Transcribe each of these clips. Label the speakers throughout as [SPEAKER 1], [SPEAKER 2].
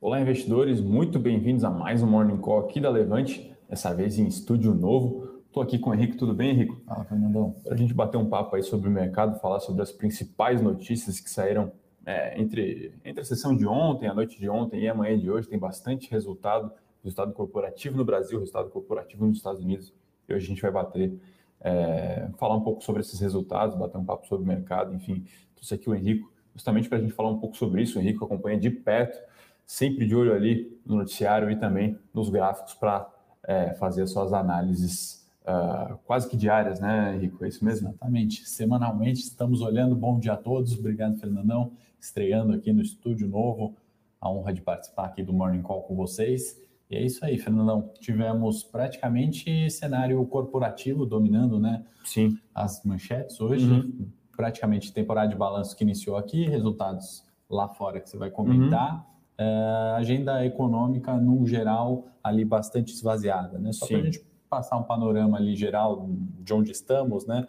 [SPEAKER 1] Olá, investidores, muito bem-vindos a mais um Morning Call aqui da Levante, dessa vez em estúdio novo. Estou aqui com o Henrique, tudo bem, Henrique?
[SPEAKER 2] Fala, Fernandão.
[SPEAKER 1] Para a gente bater um papo aí sobre o mercado, falar sobre as principais notícias que saíram é, entre, entre a sessão de ontem, a noite de ontem e amanhã de hoje, tem bastante resultado, resultado corporativo no Brasil, resultado corporativo nos Estados Unidos, e hoje a gente vai bater, é, falar um pouco sobre esses resultados, bater um papo sobre o mercado, enfim, trouxe aqui o Henrique, justamente para a gente falar um pouco sobre isso, o Henrique acompanha de perto sempre de olho ali no noticiário e também nos gráficos para é, fazer suas análises uh, quase que diárias, né, Henrique? É isso mesmo?
[SPEAKER 2] Exatamente. Semanalmente estamos olhando. Bom dia a todos. Obrigado, Fernandão. Estreando aqui no estúdio novo. A honra de participar aqui do Morning Call com vocês. E é isso aí, Fernandão. Tivemos praticamente cenário corporativo dominando, né?
[SPEAKER 1] Sim.
[SPEAKER 2] As manchetes hoje. Uhum. Praticamente temporada de balanço que iniciou aqui, resultados lá fora que você vai comentar. Uhum é, agenda econômica, no geral, ali bastante esvaziada. Né? Só para a gente passar um panorama ali geral de onde estamos, né?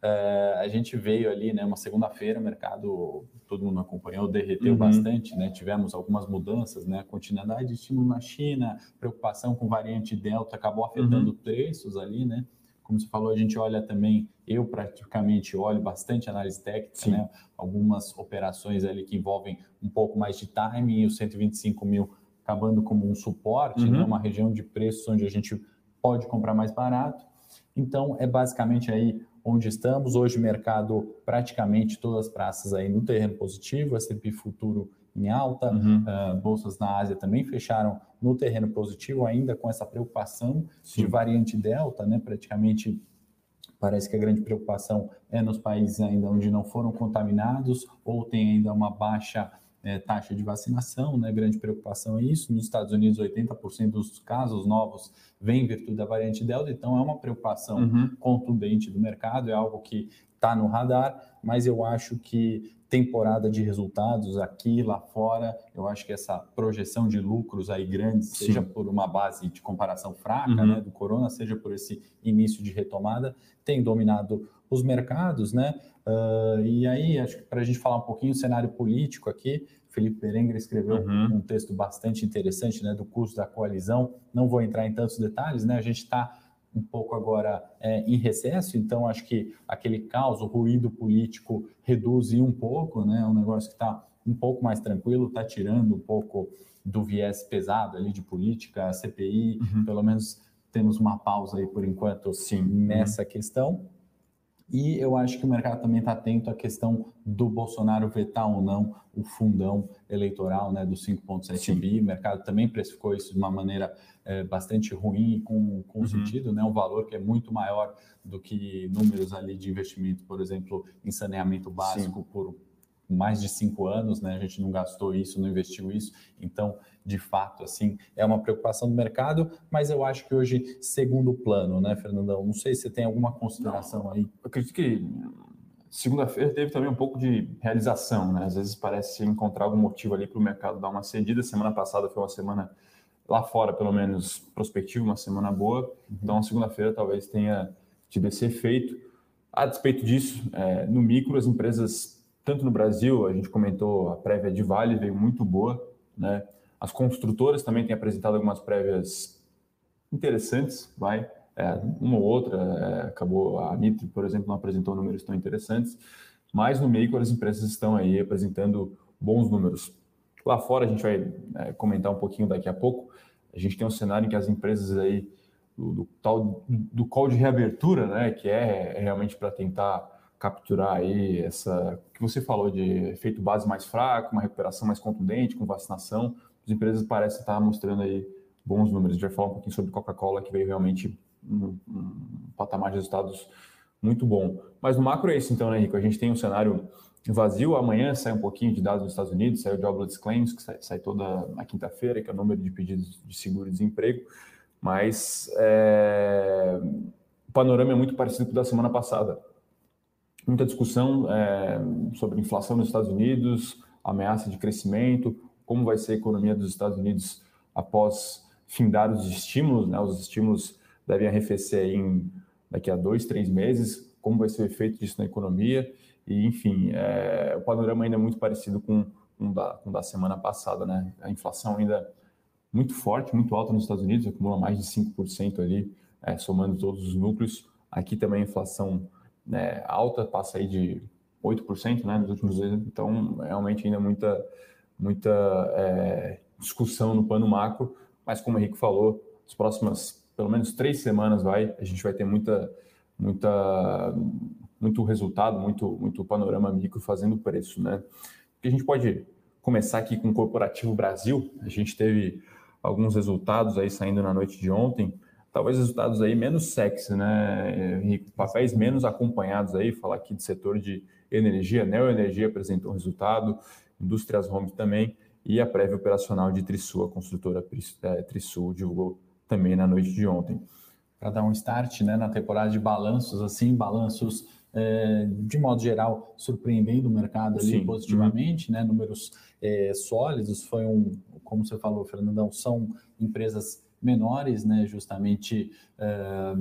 [SPEAKER 2] É, a gente veio ali, né, uma segunda-feira, o mercado, todo mundo acompanhou, derreteu uhum. bastante, né? Tivemos algumas mudanças, né? Continuidade de estímulo na China, preocupação com variante Delta, acabou afetando uhum. preços ali, né? Como você falou, a gente olha também, eu praticamente olho bastante análise técnica, né? algumas operações ali que envolvem um pouco mais de timing e os 125 mil acabando como um suporte, né? uhum. né? uma região de preços onde a gente pode comprar mais barato. Então, é basicamente aí onde estamos. Hoje, mercado praticamente todas as praças aí no terreno positivo, S&P futuro em alta, uhum. uh, bolsas na Ásia também fecharam no terreno positivo, ainda com essa preocupação Sim. de variante Delta, né? Praticamente parece que a grande preocupação é nos países ainda onde não foram contaminados ou tem ainda uma baixa é, taxa de vacinação, né? Grande preocupação é isso. Nos Estados Unidos, 80% dos casos novos vêm em virtude da variante Delta, então é uma preocupação uhum. contundente do mercado, é algo que está no radar, mas eu acho que temporada de resultados aqui lá fora, eu acho que essa projeção de lucros aí grandes, Sim. seja por uma base de comparação fraca uhum. né, do corona, seja por esse início de retomada, tem dominado os mercados, né? Uh, e aí, acho que para a gente falar um pouquinho do cenário político aqui, Felipe Berenguer escreveu uhum. um texto bastante interessante né, do curso da coalizão. Não vou entrar em tantos detalhes, né? A gente está um pouco agora é, em recesso, então acho que aquele caos, o ruído político reduz um pouco, né? É um negócio que está um pouco mais tranquilo, está tirando um pouco do viés pesado ali de política, CPI, uhum. pelo menos temos uma pausa aí por enquanto sim nessa uhum. questão. E eu acho que o mercado também está atento à questão do Bolsonaro vetar ou não o fundão eleitoral né, do 5,7 bi. O mercado também precificou isso de uma maneira é, bastante ruim e com, com uhum. sentido, né, um valor que é muito maior do que números ali de investimento, por exemplo, em saneamento básico Sim. por mais de cinco anos, né? A gente não gastou isso, não investiu isso. Então, de fato, assim, é uma preocupação do mercado, mas eu acho que hoje, segundo plano, né, Fernandão? Não sei se você tem alguma consideração não, aí. Eu
[SPEAKER 1] acredito que segunda-feira teve também um pouco de realização, né? Às vezes parece encontrar algum motivo ali para o mercado dar uma cedida. Semana passada foi uma semana lá fora, pelo menos, prospectiva, uma semana boa. Uhum. Então, segunda-feira talvez tenha tido esse efeito. A despeito disso, é, no micro, as empresas tanto no Brasil, a gente comentou a prévia de Vale veio muito boa, né? As construtoras também têm apresentado algumas prévias interessantes, vai, é, uma ou outra, é, acabou a Nitro, por exemplo, não apresentou números tão interessantes, mas no meio as empresas estão aí apresentando bons números. Lá fora a gente vai é, comentar um pouquinho daqui a pouco. A gente tem um cenário em que as empresas aí do, do tal do call de reabertura, né, que é realmente para tentar capturar aí essa que você falou de efeito base mais fraco, uma recuperação mais contundente com vacinação. As empresas parecem estar mostrando aí bons números. A gente vai falar um pouquinho sobre Coca-Cola, que veio realmente um, um, patamar de resultados muito bom. Mas no macro é isso, então, né, Henrique? A gente tem um cenário vazio. Amanhã sai um pouquinho de dados nos Estados Unidos, sai o Jobless Claims, que sai, sai toda na quinta-feira, que é o número de pedidos de seguro-desemprego. Mas é... o panorama é muito parecido com o da semana passada muita discussão é, sobre inflação nos Estados Unidos, ameaça de crescimento, como vai ser a economia dos Estados Unidos após findar os estímulos, né? Os estímulos devem arrefecer em daqui a dois, três meses, como vai ser o efeito disso na economia e, enfim, é, o panorama ainda é muito parecido com com da, da semana passada, né? A inflação ainda muito forte, muito alta nos Estados Unidos, acumula mais de 5% ali, é, somando todos os núcleos. Aqui também a inflação né, alta, passa aí de 8% né, nos últimos anos, então realmente ainda muita, muita é, discussão no plano macro, mas como o Henrique falou, as próximas pelo menos três semanas vai, a gente vai ter muita, muita, muito resultado, muito, muito panorama micro fazendo preço, né? Que a gente pode começar aqui com o Corporativo Brasil, a gente teve alguns resultados aí saindo na noite de ontem, talvez resultados aí menos sexy, né, Henrique? Papéis menos acompanhados aí, falar aqui de setor de energia, Neoenergia apresentou um resultado, Indústrias Home também, e a prévia operacional de Trisul, a construtora é, Trisul, divulgou também na noite de ontem.
[SPEAKER 2] Para dar um start né, na temporada de balanços, assim, balanços é, de modo geral surpreendendo o mercado ali Sim. positivamente, uhum. né, números é, sólidos, foi um, como você falou, Fernandão, são empresas menores, né, justamente é,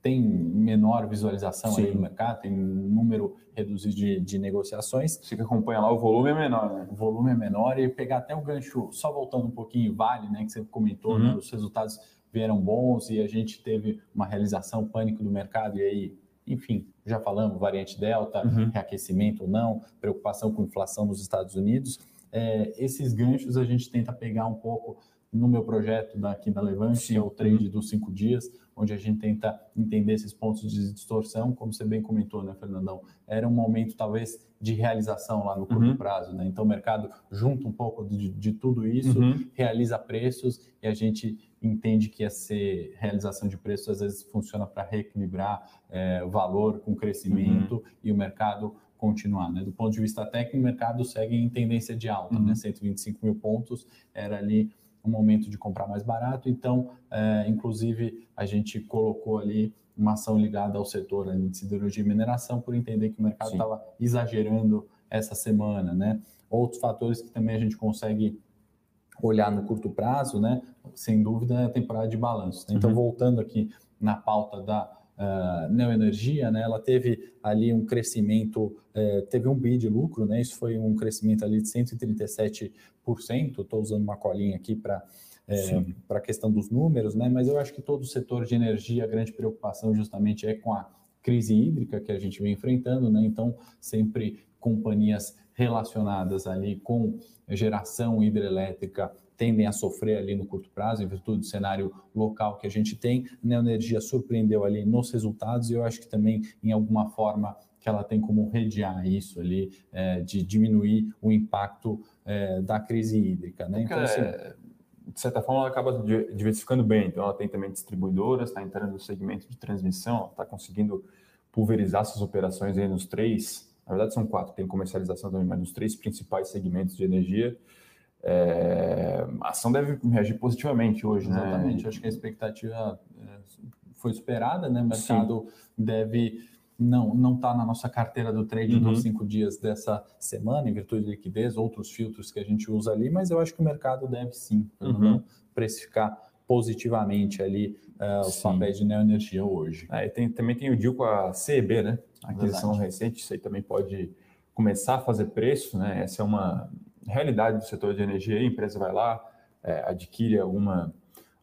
[SPEAKER 2] tem menor visualização aí no mercado, tem número reduzido de, de, negociações.
[SPEAKER 1] Você que acompanha lá, o volume é menor, né?
[SPEAKER 2] O volume é menor e pegar até o gancho, só voltando um pouquinho, Vale, né, que você comentou, né, uhum. né, os resultados vieram bons e a gente teve uma realização pânico do mercado e aí, enfim, já falamos, variante Delta, uhum. reaquecimento ou não, preocupação com inflação nos Estados Unidos. É, esses ganchos a gente tenta pegar um pouco no meu projeto daqui da Levante, Sim. que é o trade uhum. dos cinco dias, onde a gente tenta entender esses pontos de distorção, como você bem comentou, né, Fernandão? Era um momento, talvez, de realização lá no curto uhum. prazo, né? Então, o mercado junta um pouco de, de tudo isso, uhum. realiza preços e a gente entende que essa realização de preços às vezes funciona para reequilibrar é, o valor com crescimento uhum. e o mercado continuar. Né? Do ponto de vista técnico, o mercado segue em tendência de alta, né? uhum. né? 125 mil pontos era ali um momento de comprar mais barato, então, é, inclusive, a gente colocou ali uma ação ligada ao setor de siderurgia e mineração por entender que o mercado estava exagerando essa semana, né? Outros fatores que também a gente consegue olhar no curto prazo, né? Sem dúvida, é a temporada de balanço. Né? Então, uhum. voltando aqui na pauta da uh, Neoenergia, né? Ela teve ali um crescimento, uh, teve um bi de lucro, né? Isso foi um crescimento ali de 137%. Estou usando uma colinha aqui para é, para a questão dos números, né? Mas eu acho que todo o setor de energia, a grande preocupação justamente é com a crise hídrica que a gente vem enfrentando, né? Então, sempre companhias relacionadas ali com geração hidrelétrica tendem a sofrer ali no curto prazo, em virtude do cenário local que a gente tem. A Neoenergia surpreendeu ali nos resultados e eu acho que também, em alguma forma, que ela tem como redear isso ali, é, de diminuir o impacto é, da crise hídrica. Né?
[SPEAKER 1] Então, assim, é, de certa forma, ela acaba diversificando bem. Então, ela tem também distribuidoras, está entrando no segmento de transmissão, está conseguindo pulverizar suas operações aí nos três na verdade, são quatro, tem comercialização também, mas nos três principais segmentos de energia, é, a ação deve reagir positivamente hoje,
[SPEAKER 2] né? Exatamente, acho que a expectativa é, foi superada, né? O mercado Sim. deve não não está na nossa carteira do trade uhum. dos cinco dias dessa semana, em virtude de liquidez, outros filtros que a gente usa ali, mas eu acho que o mercado deve sim uhum. precificar positivamente ali uh, os papéis de neoenergia hoje.
[SPEAKER 1] É, tem, também tem o deal com a CEB, né? A aquisição Verdade. recente, isso aí também pode começar a fazer preço, né? Essa é uma realidade do setor de energia. A empresa vai lá, é, adquire alguma,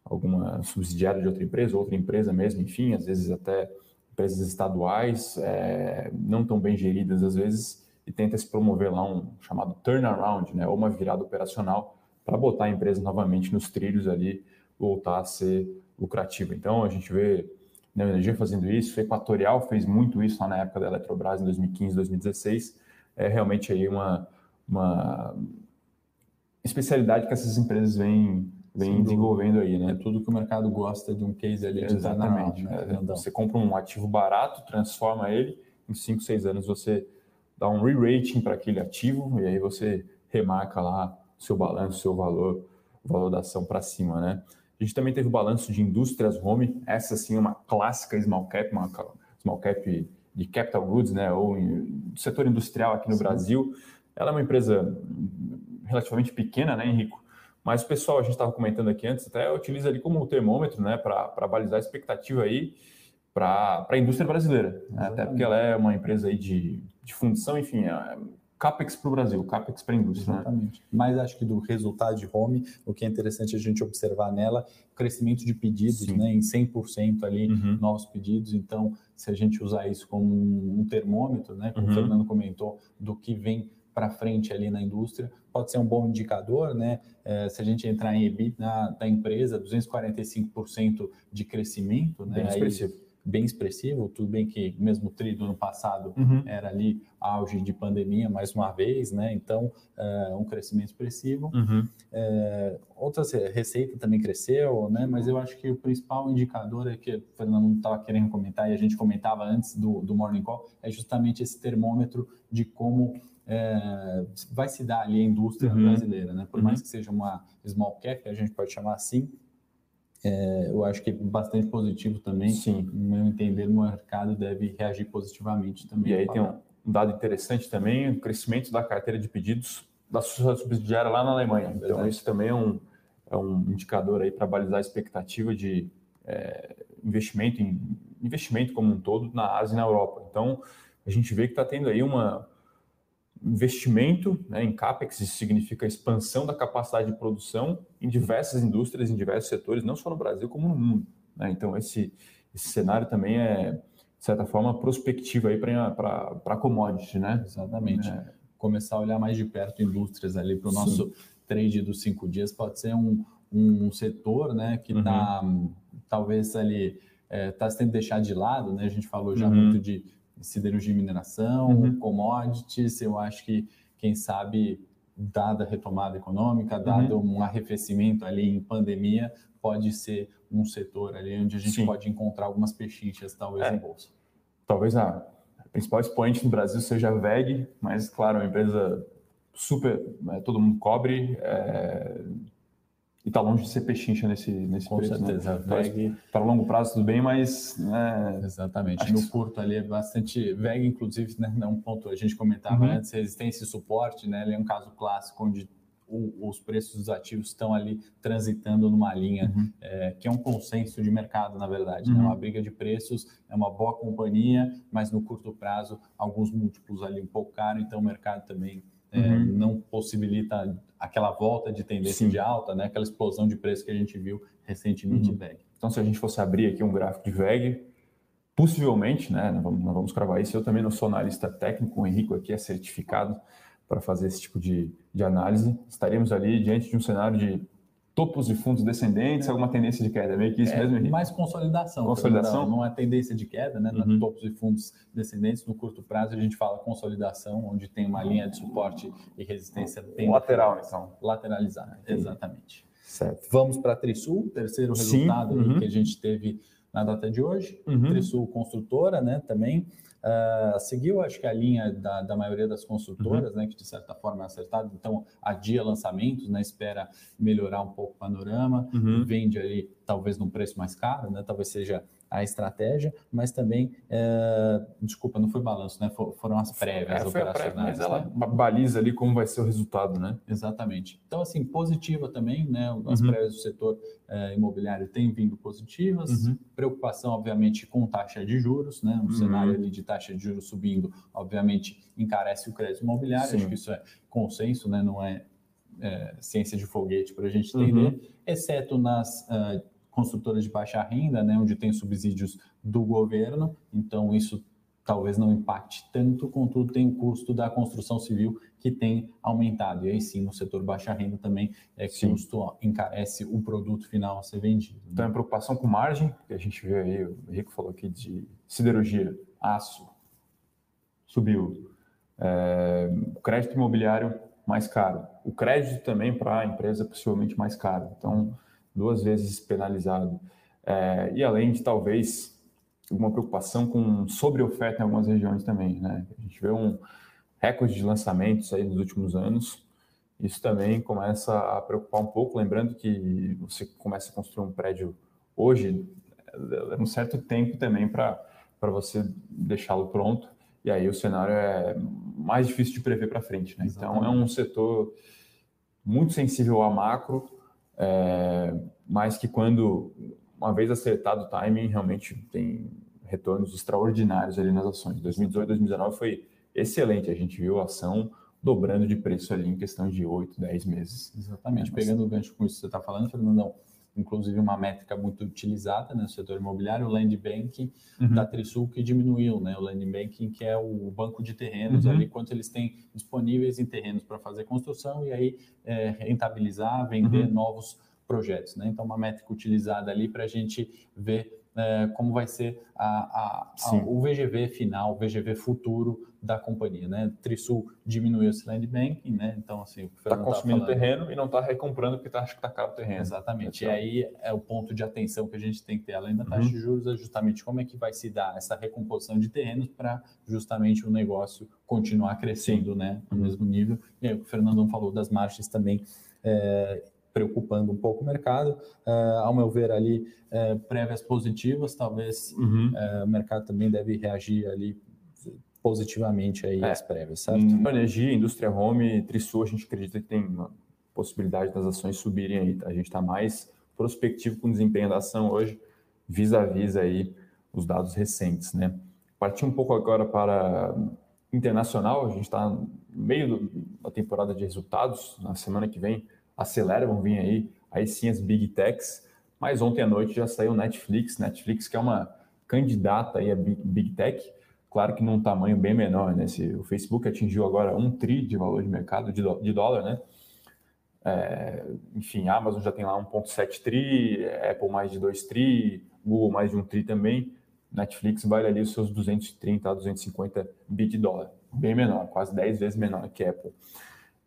[SPEAKER 1] alguma subsidiária de outra empresa, outra empresa mesmo, enfim, às vezes até empresas estaduais, é, não tão bem geridas às vezes, e tenta se promover lá um chamado turnaround, né? Ou uma virada operacional para botar a empresa novamente nos trilhos ali voltar a ser lucrativa. Então, a gente vê Neo Energia fazendo isso, Equatorial fez muito isso lá na época da Eletrobras, em 2015, 2016. É realmente aí uma, uma especialidade que essas empresas vêm, vêm desenvolvendo aí, né?
[SPEAKER 2] É tudo que o mercado gosta de um case ali.
[SPEAKER 1] Exatamente. Né? É, você compra um ativo barato, transforma ele, em 5, 6 anos você dá um re-rating para aquele ativo e aí você remarca lá seu balanço, seu valor, o valor da ação para cima, né? A gente também teve o balanço de indústrias home, essa sim é uma clássica small cap, uma small cap de capital goods, né, ou do setor industrial aqui no sim. Brasil. Ela é uma empresa relativamente pequena, né, Henrico? Mas o pessoal, a gente estava comentando aqui antes, até utiliza ali como termômetro, né, para balizar a expectativa aí para a indústria brasileira, né? até porque ela é uma empresa aí de, de fundição, enfim, é, CAPEX para o Brasil, CAPEX para a indústria.
[SPEAKER 2] Né? Exatamente. Né? Mas acho que do resultado de home, o que é interessante a gente observar nela, crescimento de pedidos Sim. né, em 100% ali, uhum. novos pedidos. Então, se a gente usar isso como um termômetro, né, como uhum. o Fernando comentou, do que vem para frente ali na indústria, pode ser um bom indicador, né? É, se a gente entrar em EBIT da empresa, 245% de crescimento, né?
[SPEAKER 1] Bem expressivo
[SPEAKER 2] bem expressivo, tudo bem que mesmo tri do ano passado uhum. era ali auge de pandemia mais uma vez, né? Então, é, um crescimento expressivo. Uhum. É, outras receita também cresceu, né? Mas eu acho que o principal indicador é que o Fernando estava querendo comentar e a gente comentava antes do, do Morning Call é justamente esse termômetro de como é, vai se dar ali a indústria uhum. brasileira, né? Por mais uhum. que seja uma small cap, a gente pode chamar assim, é, eu acho que é bastante positivo também.
[SPEAKER 1] Sim.
[SPEAKER 2] No meu entender, o mercado deve reagir positivamente também.
[SPEAKER 1] E aí tem um, dado interessante também, o crescimento da carteira de pedidos da sociedade subsidiária lá na Alemanha. Então, Verdade. isso também é um, é um indicador aí para balizar a expectativa de é, investimento, em, investimento como um todo na Ásia e na Europa. Então, a gente vê que está tendo aí uma, investimento né, em CAPEX, isso significa expansão da capacidade de produção em diversas indústrias, em diversos setores, não só no Brasil, como no mundo. Né? Então, esse, esse cenário também é, de certa forma, prospectivo para commodity. Né?
[SPEAKER 2] Exatamente. É. Começar a olhar mais de perto indústrias ali para o nosso trade dos cinco dias pode ser um, um setor né, que está, uhum. talvez, ali está é, tá sendo deixado de lado. Né? A gente falou já uhum. muito de siderurgia e mineração, uhum. commodities, eu acho que, quem sabe, dada a retomada econômica, dado uhum. um arrefecimento ali em pandemia, pode ser um setor ali onde a gente Sim. pode encontrar algumas pechinchas, talvez, é. em bolsa.
[SPEAKER 1] Talvez a principal expoente no Brasil seja a VEG, mas, claro, é uma empresa super, né, todo mundo cobre, é, e está longe de ser pechincha nesse, nesse
[SPEAKER 2] Com preço. Né? certeza.
[SPEAKER 1] Né? VEG... Para longo prazo tudo bem, mas... Né,
[SPEAKER 2] Exatamente. No curto ali é bastante... VEG, inclusive, né, é um ponto a gente comentava uhum. antes, resistência e suporte, né, ele é um caso clássico onde os preços dos ativos estão ali transitando numa linha uhum. é, que é um consenso de mercado, na verdade. Né? Uhum. Né? Uma briga de preços, é uma boa companhia, mas no curto prazo, alguns múltiplos ali um pouco caro, então o mercado também é, uhum. não possibilita aquela volta de tendência Sim. de alta, né? aquela explosão de preço que a gente viu recentemente uhum. em VEG.
[SPEAKER 1] Então, se a gente fosse abrir aqui um gráfico de VEG, possivelmente, né, nós vamos, nós vamos cravar isso, eu também não sou analista técnico, o Henrico aqui é certificado para fazer esse tipo de, de análise, estaremos ali diante de um cenário de topos de fundos descendentes, alguma tendência de queda, meio que isso é, mesmo, Henrique?
[SPEAKER 2] Mais consolidação.
[SPEAKER 1] Consolidação?
[SPEAKER 2] Não, é tendência de queda, né? Uhum. topos de fundos descendentes, no curto prazo a gente fala consolidação, onde tem uma linha de suporte e resistência bem...
[SPEAKER 1] Lateral, então.
[SPEAKER 2] Lateralizada, exatamente.
[SPEAKER 1] Certo.
[SPEAKER 2] Vamos para a Trisul, terceiro resultado uhum. que a gente teve na data de hoje. Uhum. Trisul construtora, né, também. Uh, seguiu, acho que a linha da, da maioria das construtoras, uhum. né, que de certa forma é acertada, então adia lançamentos, né, espera melhorar um pouco o panorama, uhum. vende ali talvez num preço mais caro, né, talvez seja a estratégia, mas também, é, desculpa, não foi balanço, né? foram as prévias é, operacionais. Prévia,
[SPEAKER 1] mas ela né? baliza ali como vai ser o resultado, né?
[SPEAKER 2] Exatamente. Então, assim, positiva também, né? As uhum. prévias do setor é, imobiliário têm vindo positivas. Uhum. Preocupação, obviamente, com taxa de juros, né? Um uhum. cenário ali de taxa de juros subindo, obviamente, encarece o crédito imobiliário. Sim. Acho que isso é consenso, né? Não é, é ciência de foguete para a gente entender, uhum. exceto nas uh, construtoras de baixa renda, né, onde tem subsídios do governo, então isso talvez não impacte tanto, contudo tem o custo da construção civil que tem aumentado. E aí sim, no setor baixa renda também é sim. custo encarece o produto final a ser vendido. Né?
[SPEAKER 1] Então, é preocupação com margem, que a gente vê aí, o Rico falou aqui de siderurgia, aço, subiu. É, o crédito imobiliário mais caro. O crédito também para a empresa possivelmente mais caro. Então, duas vezes penalizado. É, e além de talvez alguma preocupação com sobre-oferta em algumas regiões também. Né? A gente vê um recorde de lançamentos aí nos últimos anos. Isso também começa a preocupar um pouco, lembrando que você começa a construir um prédio hoje, é um certo tempo também para você deixá-lo pronto, e aí o cenário é mais difícil de prever para frente. Né? Então é um setor muito sensível a macro, é, mas que quando, uma vez acertado o timing, realmente tem retornos extraordinários ali nas ações. 2018, 2019 foi excelente, a gente viu a ação dobrando de preço ali em questão de 8, 10 meses.
[SPEAKER 2] Exatamente. É, Pegando o gancho com isso que você está falando, Fernandão, inclusive uma métrica muito utilizada né, no setor imobiliário, o land banking uhum. da Trisul que diminuiu, né? O land banking que é o banco de terrenos uhum. ali, quanto eles têm disponíveis em terrenos para fazer construção e aí é, rentabilizar, vender uhum. novos projetos, né? Então uma métrica utilizada ali para a gente ver é, como vai ser a, a, a, o VGV final, o VGV futuro da companhia, né? Trisul diminuiu esse land banking, né? Então, assim,
[SPEAKER 1] está consumindo terreno e não está recomprando porque tá, acha que está caro o terreno.
[SPEAKER 2] Exatamente. E aí é o ponto de atenção que a gente tem que ter, além da taxa uhum. de juros, é justamente como é que vai se dar essa recomposição de terrenos para justamente o negócio continuar crescendo, Sim. né? No uhum. mesmo nível. E aí o Fernando falou das margens também. É, preocupando um pouco o mercado. Uh, ao meu ver, ali, uh, prévias positivas, talvez uhum. uh, o mercado também deve reagir ali positivamente aí é. às prévias, certo? Em
[SPEAKER 1] energia, indústria home, Trisul, a gente acredita que tem uma possibilidade das ações subirem aí. A gente está mais prospectivo com o desempenho da ação hoje, vis-a-vis aí os dados recentes, né? Partir um pouco agora para internacional, a gente está no meio da temporada de resultados, na semana que vem acelera, vão vir aí, aí sim as big techs, mas ontem à noite já saiu Netflix, Netflix que é uma candidata aí a big, tech, claro que num tamanho bem menor, né? Se o Facebook atingiu agora um tri de valor de mercado de, de dólar, né? É, enfim, a Amazon já tem lá 1.7 tri, Apple mais de 2 tri, Google mais de 1 tri também, Netflix vale ali os seus 230 a 250 bi de dólar, bem menor, quase 10 vezes menor que Apple.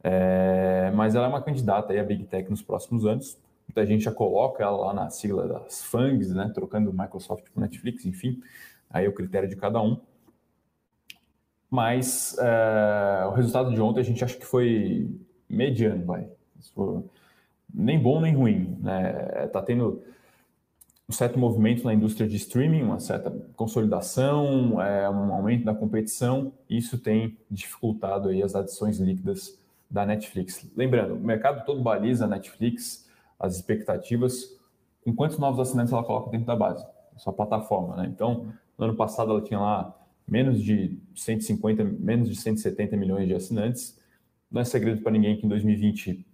[SPEAKER 1] É, mas ela é uma candidata aí a Big Tech nos próximos anos. Muita gente já coloca ela lá na sigla das FANGs, né, trocando Microsoft por Netflix, enfim, aí é o critério de cada um. Mas é, o resultado de ontem a gente acha que foi mediano, vai. Nem bom nem ruim. Né? Tá tendo um certo movimento na indústria de streaming, uma certa consolidação, é, um aumento da competição. Isso tem dificultado aí as adições líquidas da Netflix. Lembrando, o mercado todo baliza a Netflix, as expectativas, com quantos novos assinantes ela coloca dentro da base, sua plataforma. Né? Então, no ano passado ela tinha lá menos de 150, menos de 170 milhões de assinantes. Não é segredo para ninguém que em 2020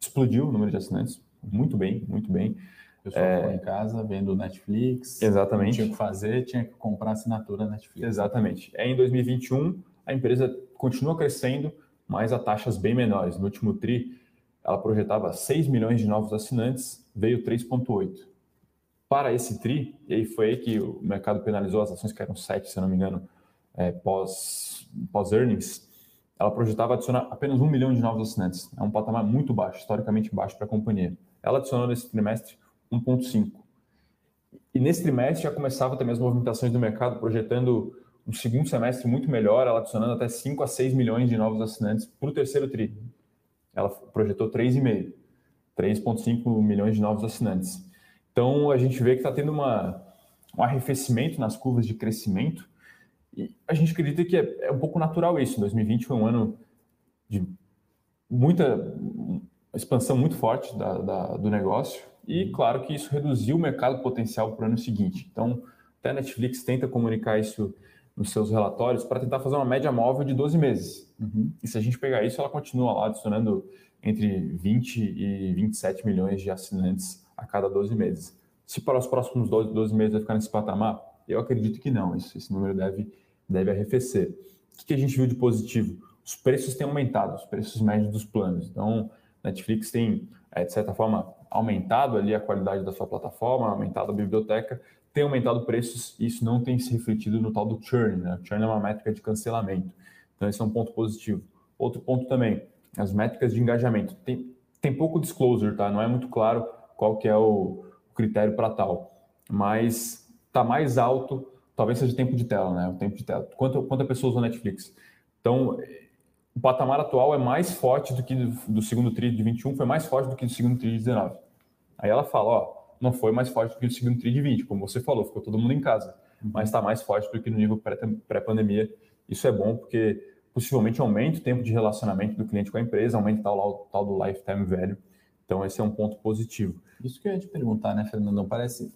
[SPEAKER 1] explodiu o número de assinantes, muito bem, muito bem.
[SPEAKER 2] Eu só é... em casa vendo Netflix.
[SPEAKER 1] Exatamente.
[SPEAKER 2] Tinha que fazer, tinha que comprar assinatura Netflix.
[SPEAKER 1] Exatamente. É em 2021 a empresa continua crescendo, mas a taxas bem menores. No último TRI, ela projetava 6 milhões de novos assinantes, veio 3,8. Para esse TRI, e aí foi aí que o mercado penalizou as ações que eram 7, se não me engano, é, pós, pós-earnings, ela projetava adicionar apenas 1 milhão de novos assinantes. É um patamar muito baixo, historicamente baixo para a companhia. Ela adicionou nesse trimestre 1,5. E nesse trimestre já começava também as movimentações do mercado, projetando um segundo semestre muito melhor, ela adicionando até 5 a 6 milhões de novos assinantes para o terceiro TRI. Ela projetou 3,5, 3,5 milhões de novos assinantes. Então, a gente vê que está tendo uma, um arrefecimento nas curvas de crescimento e a gente acredita que é, é um pouco natural isso. 2020 foi um ano de muita expansão muito forte da, da, do negócio e, claro, que isso reduziu o mercado potencial para o ano seguinte. Então, até a Netflix tenta comunicar isso nos seus relatórios para tentar fazer uma média móvel de 12 meses. Uhum. E se a gente pegar isso, ela continua lá adicionando entre 20 e 27 milhões de assinantes a cada 12 meses. Se para os próximos 12, 12 meses vai ficar nesse patamar, eu acredito que não. Esse, esse número deve, deve arrefecer. O que, que a gente viu de positivo? Os preços têm aumentado, os preços médios dos planos. Então, Netflix tem, é, de certa forma, aumentado ali a qualidade da sua plataforma, aumentado a biblioteca, tem aumentado preços e isso não tem se refletido no tal do churn. Né? O churn é uma métrica de cancelamento. Então, esse é um ponto positivo. Outro ponto também, as métricas de engajamento. Tem, tem pouco disclosure, tá? Não é muito claro qual que é o, o critério para tal. Mas está mais alto, talvez seja tempo de tela, né? O tempo de tela. Quanto, quanta pessoas usam Netflix? Então, o patamar atual é mais forte do que do, do segundo tri de 21, foi mais forte do que do segundo tri de 19. Aí ela fala, ó, não foi mais forte do que o segundo TRI de 20, como você falou, ficou todo mundo em casa, uhum. mas está mais forte do que no nível pré-pandemia. Isso é bom porque possivelmente aumenta o tempo de relacionamento do cliente com a empresa, aumenta o tal do lifetime value. Então, esse é um ponto positivo.
[SPEAKER 2] Isso que eu ia te perguntar, né, Fernandão? Parece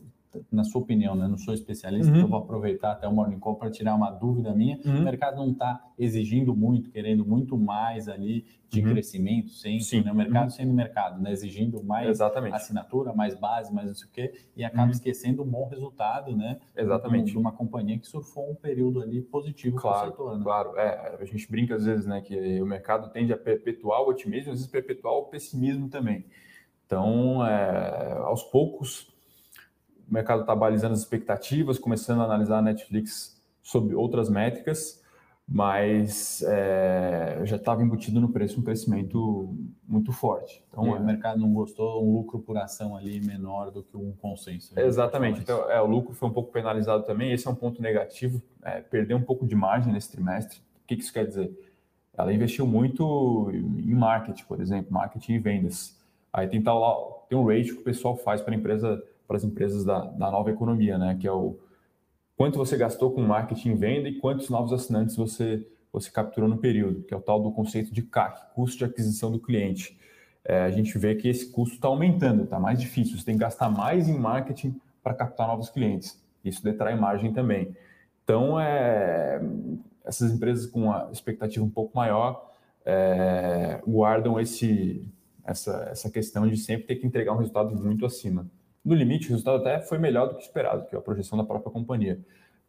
[SPEAKER 2] na sua opinião, né? Não sou especialista, uhum. então vou aproveitar até o Morning Call para tirar uma dúvida minha. Uhum. O mercado não está exigindo muito, querendo muito mais ali de uhum. crescimento sempre, Sim. né? O mercado uhum. sendo mercado, né? Exigindo mais Exatamente. assinatura, mais base, mais não sei o quê, e acaba uhum. esquecendo um bom resultado, né?
[SPEAKER 1] Exatamente.
[SPEAKER 2] De uma companhia que surfou um período ali positivo
[SPEAKER 1] claro,
[SPEAKER 2] para o setor, né?
[SPEAKER 1] Claro, é, a gente brinca às vezes, né, que o mercado tende a perpetuar o otimismo, às vezes perpetuar o pessimismo também. Então, é, aos poucos, o mercado está balizando as expectativas, começando a analisar a Netflix sob outras métricas, mas é, já estava embutido no preço um crescimento muito forte.
[SPEAKER 2] Então, é, o mercado não gostou, um lucro por ação ali menor do que um consenso.
[SPEAKER 1] Né? Exatamente. Então, é, o lucro foi um pouco penalizado também. Esse é um ponto negativo, é, perder um pouco de margem nesse trimestre. O que, que isso quer dizer? Ela investiu muito em marketing, por exemplo, marketing e vendas. Aí tem, tal, tem um rate que o pessoal faz para empresa para as empresas da, da nova economia, né? Que é o quanto você gastou com marketing e venda e quantos novos assinantes você, você capturou no período, que é o tal do conceito de CAC, custo de aquisição do cliente. É, a gente vê que esse custo está aumentando, está mais difícil, você tem que gastar mais em marketing para captar novos clientes. Isso detrai margem também. Então, é, essas empresas com a expectativa um pouco maior é, guardam esse, essa, essa questão de sempre ter que entregar um resultado muito acima. No limite, o resultado até foi melhor do que esperado, que é a projeção da própria companhia.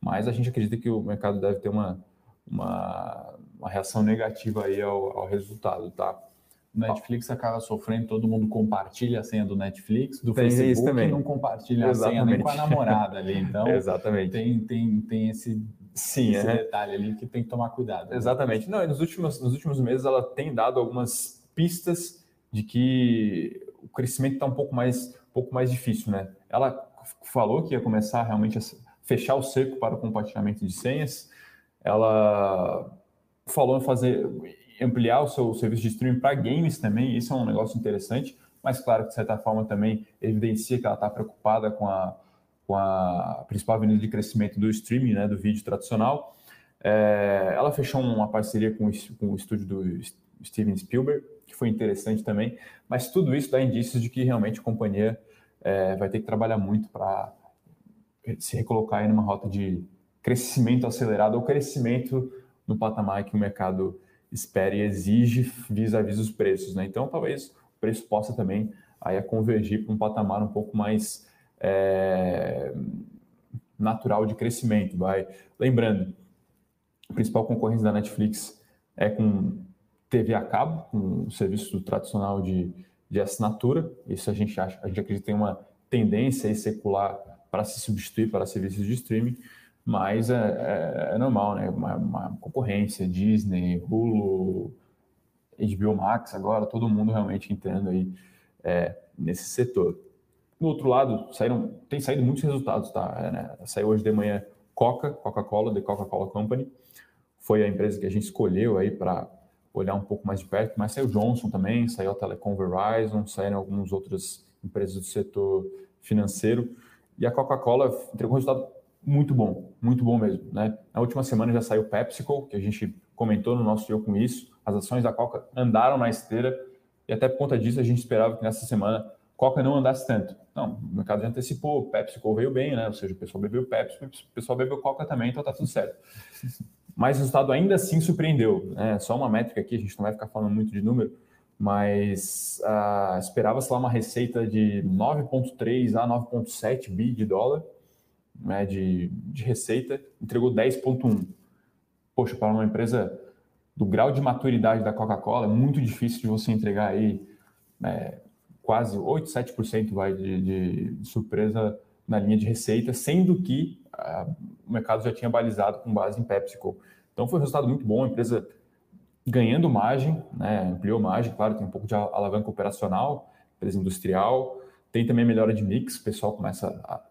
[SPEAKER 1] Mas a gente acredita que o mercado deve ter uma, uma, uma reação negativa aí ao, ao resultado, tá?
[SPEAKER 2] O Netflix acaba sofrendo, todo mundo compartilha a senha do Netflix, do tem Facebook também. não compartilha Exatamente. a senha nem com a namorada ali. Então,
[SPEAKER 1] Exatamente.
[SPEAKER 2] Tem, tem, tem esse, Sim, esse é. detalhe ali que tem que tomar cuidado.
[SPEAKER 1] Né? Exatamente. Não, nos últimos, nos últimos meses ela tem dado algumas pistas de que o crescimento está um pouco mais pouco mais difícil, né? Ela falou que ia começar realmente a fechar o cerco para o compartilhamento de senhas. Ela falou em fazer ampliar o seu serviço de streaming para games também. Isso é um negócio interessante, mas claro que de certa forma também evidencia que ela está preocupada com a, com a principal avenida de crescimento do streaming, né, do vídeo tradicional. É, ela fechou uma parceria com, com o estúdio do Steven Spielberg, que foi interessante também, mas tudo isso dá indícios de que realmente a companhia é, vai ter que trabalhar muito para se recolocar em uma rota de crescimento acelerado ou crescimento no patamar que o mercado espera e exige vis-à-vis os preços. Né? Então, talvez o preço possa também aí convergir para um patamar um pouco mais é, natural de crescimento. Vai. Lembrando, a principal concorrência da Netflix é com TV a cabo, com o serviço tradicional de de assinatura. Isso a gente acha, a gente acredita tem uma tendência secular para se substituir para serviços de streaming, mas é, é, é normal, né? Uma, uma, concorrência, Disney, Hulu, HBO Max, agora todo mundo realmente entrando aí é, nesse setor. Do outro lado, saíram, tem saído muitos resultados, tá? É, né? Saiu hoje de manhã Coca, Coca-Cola, The Coca-Cola Company, foi a empresa que a gente escolheu aí para olhar um pouco mais de perto, mas saiu Johnson também, saiu a Telecom Verizon, saíram algumas outras empresas do setor financeiro, e a Coca-Cola entregou um resultado muito bom, muito bom mesmo. Né? Na última semana já saiu PepsiCo, que a gente comentou no nosso dia com isso, as ações da Coca andaram na esteira, e até por conta disso a gente esperava que nessa semana Coca não andasse tanto. Não, o mercado já antecipou, PepsiCo veio bem, né? Ou seja, o pessoal bebeu Pepsi, o pessoal bebeu Coca também, então tá tudo certo mas o resultado ainda assim surpreendeu. Né? Só uma métrica aqui, a gente não vai ficar falando muito de número, mas uh, esperava-se lá uma receita de 9,3 a 9,7 bi de dólar né, de, de receita, entregou 10,1. Poxa, para uma empresa do grau de maturidade da Coca-Cola, é muito difícil de você entregar aí é, quase 8, 7% vai de, de, de surpresa na linha de receita, sendo que o mercado já tinha balizado com base em PepsiCo. Então foi um resultado muito bom, a empresa ganhando margem, né, ampliou margem, claro, tem um pouco de alavanca operacional, empresa industrial, tem também melhora de mix, o pessoal começa a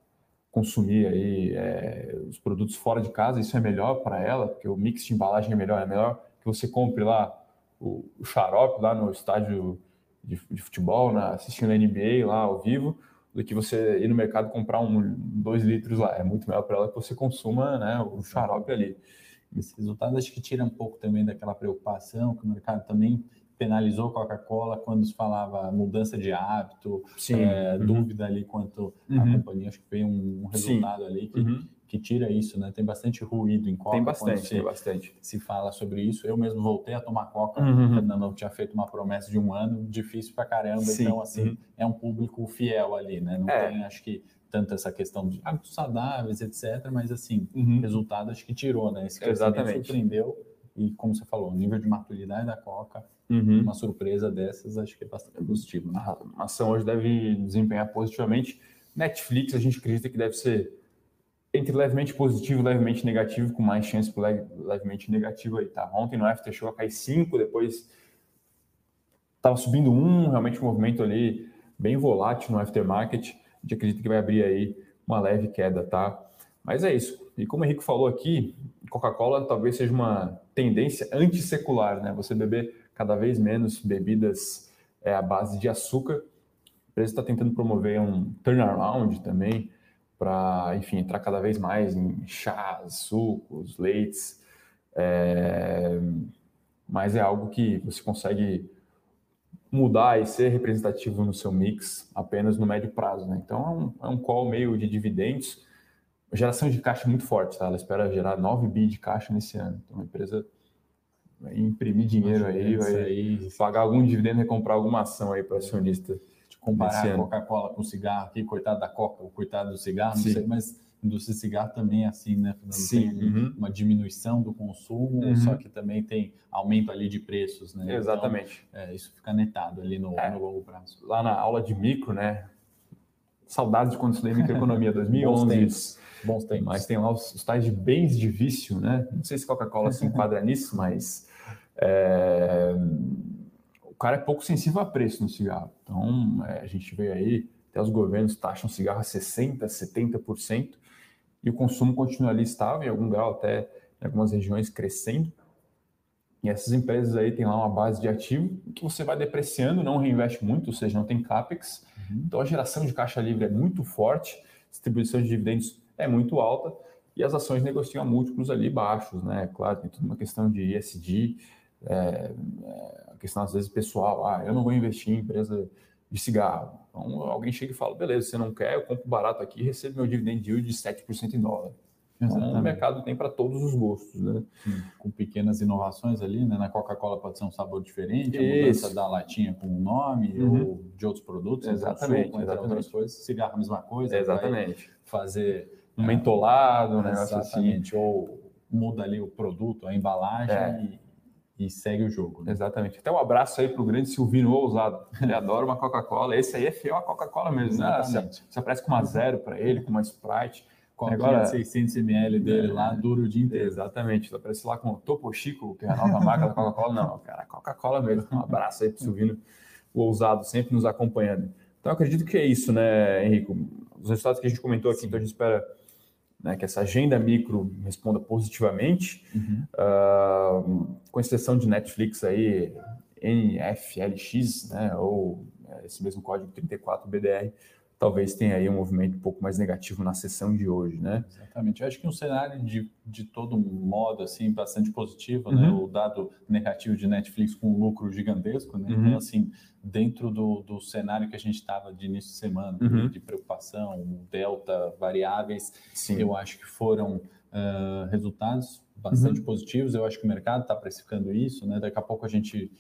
[SPEAKER 1] consumir aí é, os produtos fora de casa, isso é melhor para ela, porque o mix de embalagem é melhor, é melhor que você compre lá o, o xarope lá no estádio de, de futebol, na, assistindo a NBA lá ao vivo, do que você ir no mercado comprar um, dois litros lá. É muito melhor para ela que você consuma né, o xarope ali.
[SPEAKER 2] Esse resultado acho que tira um pouco também daquela preocupação que o mercado também penalizou Coca-Cola quando se falava mudança de hábito, é, uhum. dúvida ali quanto uhum. a companhia, acho que veio um, resultado Sim. ali que, uhum. Que tira isso, né? Tem bastante ruído em Coca.
[SPEAKER 1] Tem bastante, se, tem bastante.
[SPEAKER 2] Se fala sobre isso. Eu mesmo voltei a tomar Coca, uhum. Fernando tinha feito uma promessa de um ano, difícil pra caramba, Sim. então assim, uhum. é um público fiel ali, né? Não é. tem, acho que tanto essa questão de hábitos saudáveis, etc, mas assim, uhum. resultado acho que tirou, né? Esse
[SPEAKER 1] Exatamente.
[SPEAKER 2] surpreendeu e como você falou, o nível de maturidade da Coca Uhum. Uma surpresa dessas, acho que é bastante positivo. Né?
[SPEAKER 1] A ação hoje deve desempenhar positivamente. Netflix, a gente acredita que deve ser entre levemente positivo e levemente negativo, com mais chance para levemente negativo aí, tá? Ontem no After chegou a cair 5, depois estava subindo 1, um, realmente um movimento ali bem volátil no aftermarket. A gente acredita que vai abrir aí uma leve queda, tá? Mas é isso. E como o Henrique falou aqui, Coca-Cola talvez seja uma tendência antissecular, né? Você beber cada vez menos bebidas é, à base de açúcar. A empresa está tentando promover um turnaround também para, enfim, entrar cada vez mais em chás, sucos, leites. É... Mas é algo que você consegue mudar e ser representativo no seu mix apenas no médio prazo. Né? Então é um, é um call meio de dividendos, geração de caixa muito forte. Tá? Ela espera gerar 9 bi de caixa nesse ano. Então, uma empresa vai imprimir dinheiro aí, vai aí. pagar algum dividendo e comprar alguma ação aí para acionista.
[SPEAKER 2] Comparar a Coca-Cola com cigarro aqui, coitado da Coca, o coitado do cigarro, Sim. não sei, mas a indústria de cigarro também é assim, né?
[SPEAKER 1] Sim.
[SPEAKER 2] Tem uhum. uma diminuição do consumo, uhum. só que também tem aumento ali de preços, né?
[SPEAKER 1] Então, Exatamente.
[SPEAKER 2] Então, é, isso fica netado ali no, é. no longo prazo.
[SPEAKER 1] Lá na aula de micro, né? Saudades de quando estudei microeconomia, 2011. Bons tempos. Bons tempos. Mas tem lá os, os tais de bens de vício, né? Não sei se Coca-Cola se enquadra nisso, mas é, cara é pouco sensível a preço no cigarro. Então, é, a gente vê aí, até os governos taxam cigarro a 60%, 70%, e o consumo continua ali estável, em algum grau até em algumas regiões crescendo. E essas empresas aí têm lá uma base de ativo que você vai depreciando, não reinveste muito, ou seja, não tem capex. Uhum. Então a geração de caixa livre é muito forte, distribuição de dividendos é muito alta e as ações negociam a múltiplos ali baixos, né? Claro, tem toda uma questão de ESG, é, é, a questão às vezes pessoal, ah, eu não vou investir em empresa de cigarro. Então alguém chega e fala, beleza, você não quer, eu compro barato aqui e recebo meu dividend yield de 7% em dólar. Então, o mercado tem para todos os gostos, né?
[SPEAKER 2] Sim, com pequenas inovações ali, né? Na Coca-Cola pode ser um sabor diferente, a mudança da latinha com o nome uhum. ou de outros produtos,
[SPEAKER 1] exatamente,
[SPEAKER 2] suco, entre outras coisas. Cigarro a mesma coisa.
[SPEAKER 1] Exatamente.
[SPEAKER 2] Fazer
[SPEAKER 1] um mentolado, né?
[SPEAKER 2] Exatamente. Assim. Ou muda ali o produto, a embalagem é. e e segue o jogo.
[SPEAKER 1] Né? Exatamente. Até um abraço aí para o grande Silvino Ousado. Ele adora uma Coca-Cola. Esse aí é fiel à Coca-Cola mesmo. Né? Você, aparece com uma zero para ele, com uma Sprite.
[SPEAKER 2] Com Agora, 600 ml dele é, lá, duro o dia inteiro.
[SPEAKER 1] Exatamente. Você aparece lá com o Topo Chico, que é a nova marca da Coca-Cola. Não, cara, Coca-Cola mesmo. Um abraço aí para o Silvino Ousado, sempre nos acompanhando. Então, acredito que é isso, né, Henrico? Os resultados que a gente comentou aqui, Sim. então a gente espera né, que essa agenda micro responda positivamente, uhum. uh, com exceção de Netflix aí, NFLX, né, ou é, esse mesmo código 34BDR, talvez tenha aí um movimento um pouco mais negativo na sessão de hoje, né?
[SPEAKER 2] Exatamente. Eu acho que um cenário de, de todo modo, assim, bastante positivo, né? uhum. né? O dado negativo de Netflix com um lucro gigantesco, né? Uhum. Então, assim, dentro do, do cenário que a gente estava de início de semana, uhum. de preocupação, delta, variáveis, Sim. eu acho que foram uh, resultados bastante uhum. positivos. Eu acho que o mercado está precificando isso, né? Daqui a pouco a gente,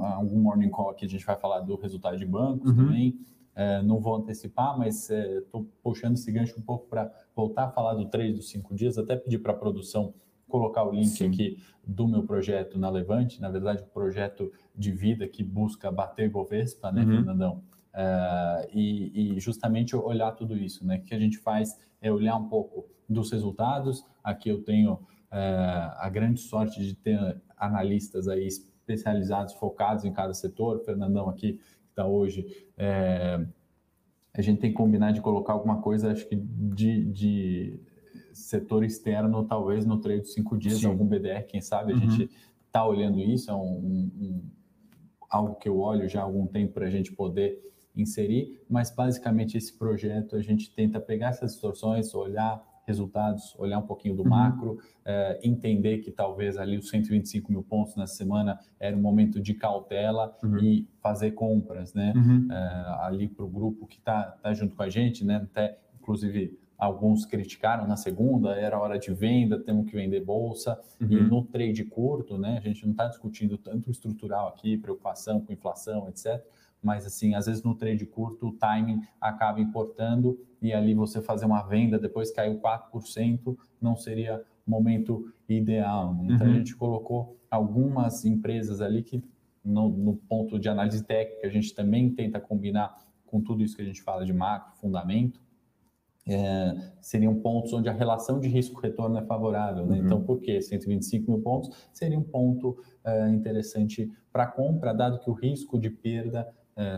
[SPEAKER 2] algum morning call aqui, a gente vai falar do resultado de bancos uhum. também. É, não vou antecipar, mas estou é, puxando esse gancho um pouco para voltar a falar do 3 dos 5 dias, até pedir para a produção colocar o link Sim. aqui do meu projeto na Levante, na verdade, um projeto de vida que busca bater Bovespa, né, uhum. Fernandão? É, e, e, justamente olhar tudo isso, né? O que a gente faz é olhar um pouco dos resultados. Aqui eu tenho a grande sorte de ter analistas aí especializados, focados em cada setor. O Fernandão aqui está hoje, é, a gente tem que combinar de colocar alguma coisa, acho que de, de setor externo, talvez no trade de cinco dias, Sim. algum BDR, quem sabe, a uhum. gente está olhando isso, é um, um, algo que eu olho já há algum tempo para a gente poder inserir, mas basicamente esse projeto a gente tenta pegar essas distorções, olhar resultados, olhar um pouquinho do uhum. macro, é, entender que talvez ali os 125 mil pontos na semana era um momento de cautela uhum. e fazer compras, né? Uhum. É, ali para o grupo que está tá junto com a gente, né? Até, inclusive, alguns criticaram na segunda, era hora de venda, temos que vender bolsa. Uhum. E no trade curto, né? A gente não está discutindo tanto estrutural aqui, preocupação com inflação, etc mas assim, às vezes no trade curto o timing acaba importando e ali você fazer uma venda depois caiu 4%, não seria momento ideal. Né? Então uhum. a gente colocou algumas empresas ali que no, no, ponto de análise técnica a gente também tenta combinar com tudo isso que a gente fala de macro, fundamento, é, seriam pontos onde a relação de risco-retorno é favorável. Né? Uhum. Então, por que 125 mil pontos seria um ponto é, interessante para compra, dado que o risco de perda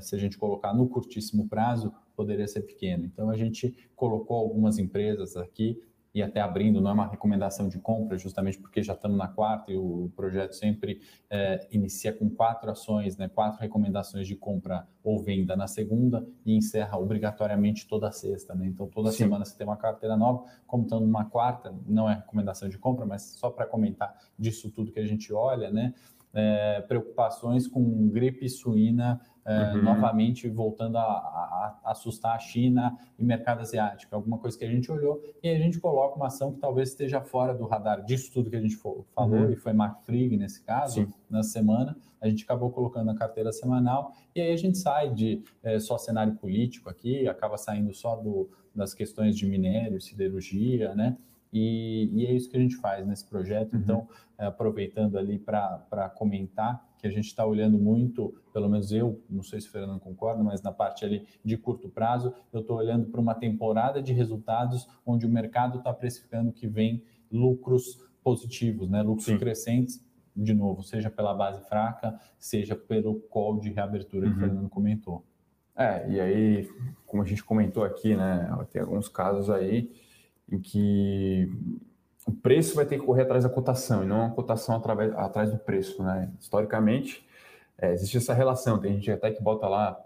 [SPEAKER 2] se a gente colocar no curtíssimo prazo, poderia ser pequeno. Então, a gente colocou algumas empresas aqui e até abrindo, não é uma recomendação de compra, justamente porque já estamos na quarta e o projeto sempre é, inicia com quatro ações, né, quatro recomendações de compra ou venda na segunda e encerra obrigatoriamente toda sexta. Né? Então, toda Sim. semana você tem uma carteira nova, como estamos numa quarta, não é recomendação de compra, mas só para comentar disso tudo que a gente olha, né? É, preocupações com gripe suína é, uhum. novamente voltando a, a, a, assustar a China e mercado asiático. Alguma coisa que a gente olhou e a gente coloca uma ação que talvez esteja fora do radar disso tudo que a gente falou, uhum. e foi Mark Frigg nesse caso, Sim. na semana. A gente acabou colocando na carteira semanal e aí a gente sai de é, só cenário político aqui, acaba saindo só do, das questões de minério, siderurgia, né? E, e, é isso que a gente faz nesse projeto. Uhum. Então, é, aproveitando ali para comentar que a gente está olhando muito, pelo menos eu, não sei se o Fernando concorda, mas na parte ali de curto prazo, eu estou olhando para uma temporada de resultados onde o mercado está precificando que vem lucros positivos, né? lucros Sim. crescentes, de novo, seja pela base fraca, seja pelo call de reabertura uhum. que o uhum. Fernando comentou.
[SPEAKER 1] É, e aí, como a gente comentou aqui, né, tem alguns casos aí em que o preço vai ter que correr atrás da cotação e não a cotação através, atrás do preço, né? Historicamente, é, existe essa relação. Tem gente até que bota lá,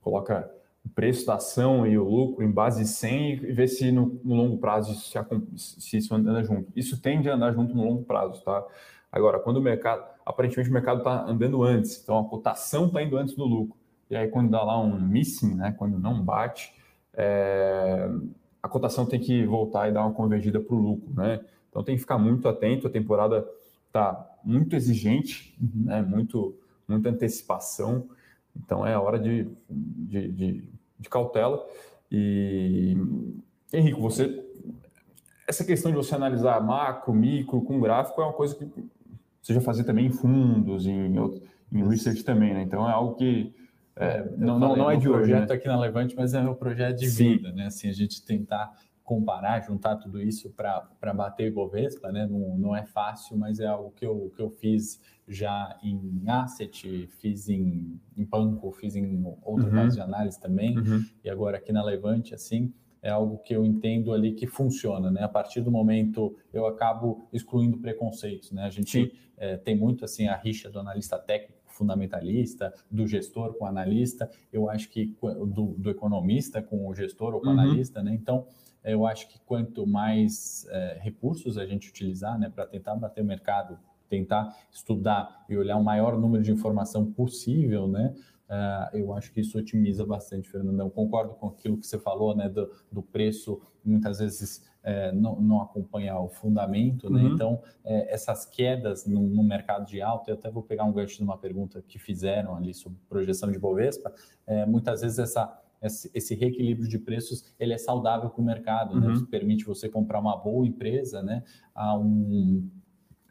[SPEAKER 1] coloca o preço da ação e o lucro em base de 100 e vê se no, no longo prazo se, se, isso anda junto. Isso tende a andar junto no longo prazo, tá? Agora, quando o mercado, aparentemente o mercado está andando antes, então a cotação está indo antes do lucro. E aí quando dá lá um missing, né? Quando não bate, é, a cotação tem que voltar e dar uma convergida para o lucro, né? Então tem que ficar muito atento, a temporada está muito exigente, uhum. né? muito, muita antecipação, então é hora de, de, de, de cautela. E Henrico, você essa questão de você analisar macro, micro com gráfico é uma coisa que você já fazia também em fundos, em, em research também, né? Então é algo que é, não, não, não, é de hoje.
[SPEAKER 2] projeto
[SPEAKER 1] né?
[SPEAKER 2] aqui na Levante, mas é meu projeto de Sim. vida, né? Assim, a gente tentar comparar, juntar tudo isso para bater Ibovespa, né? Não, não é fácil, mas é algo que eu, que eu fiz já em asset, fiz em, em banco, fiz em outra uhum. de análise também, uhum. e agora aqui na Levante, assim, é algo que eu entendo ali que funciona, né? A partir do momento eu acabo excluindo preconceitos, né? A gente é, tem muito assim a rixa do analista técnico fundamentalista, do gestor com o analista, eu acho que do, do economista com o gestor ou com o uhum. analista, né? Então, eu acho que quanto mais é, recursos a gente utilizar, né, para tentar bater o mercado, tentar estudar e olhar o maior número de informação possível, né, Uh, eu acho que isso otimiza bastante, Fernandão. Concordo com aquilo que você falou, né, do, do preço muitas vezes é, não, não acompanhar o fundamento, né? Uhum. Então, é, essas quedas no, no, mercado de alta, eu até vou pegar um gancho de uma pergunta que fizeram ali sobre projeção de Bovespa, é, muitas vezes essa esse reequilíbrio de preços ele é saudável para o mercado, né? uhum. né? permite você comprar uma boa empresa, né, a um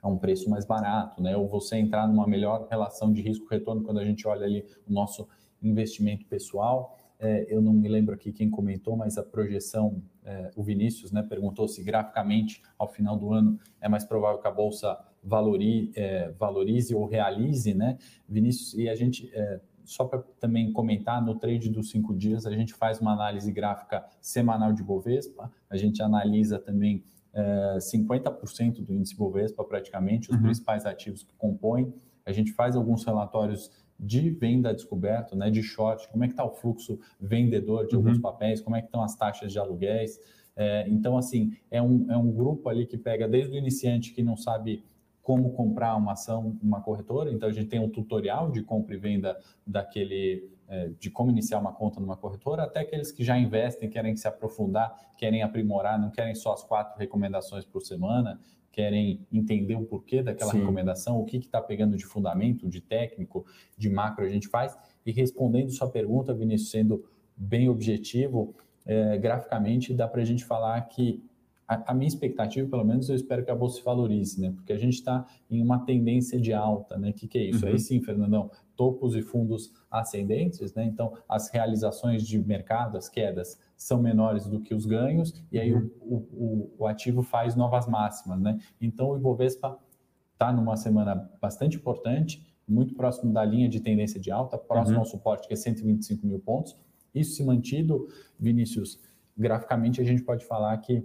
[SPEAKER 2] a um preço mais barato, né? Ou você entrar numa melhor relação de risco-retorno quando a gente olha ali o nosso investimento pessoal. É, eu não me lembro aqui quem comentou, mas a projeção, é, o Vinícius, né, perguntou se graficamente ao final do ano é mais provável que a bolsa valorize, é, valorize ou realize, né, Vinícius? E a gente é, só para também comentar, no trade dos cinco dias, a gente faz uma análise gráfica semanal de Bovespa, a gente analisa também é, 50% do índice Bovespa, praticamente, os uhum. principais ativos que compõem. A gente faz alguns relatórios de venda descoberto, né, de short, como é que está o fluxo vendedor de uhum. alguns papéis, como é que estão as taxas de aluguéis, É, então, assim, é um, é um grupo ali que pega desde o iniciante que não sabe como comprar uma ação, uma corretora. Então, a gente tem um tutorial de compra e venda daquele, é, de como iniciar uma conta numa corretora, até aqueles que já investem, querem se aprofundar, querem aprimorar, não querem só as quatro recomendações por semana, querem entender o porquê daquela Sim. recomendação, o que está pegando de fundamento, de técnico, de macro a gente faz. E respondendo sua pergunta, Vinícius, sendo bem objetivo, é, graficamente dá para a gente falar que a, a, minha expectativa, pelo menos, eu espero que a bolsa se valorize, né? Porque a gente está em uma tendência de alta, né? O que, que é isso? Uhum. Aí sim, Fernandão, topos e fundos ascendentes, né? Então, as realizações de mercado, as quedas, são menores do que os ganhos, e aí uhum. o, o, o, ativo faz novas máximas, né? Então, o Ibovespa está numa semana bastante importante, muito próximo da linha de tendência de alta, próximo uhum. ao suporte, que é 125 mil pontos. Isso se mantido, Vinícius, graficamente a gente pode falar que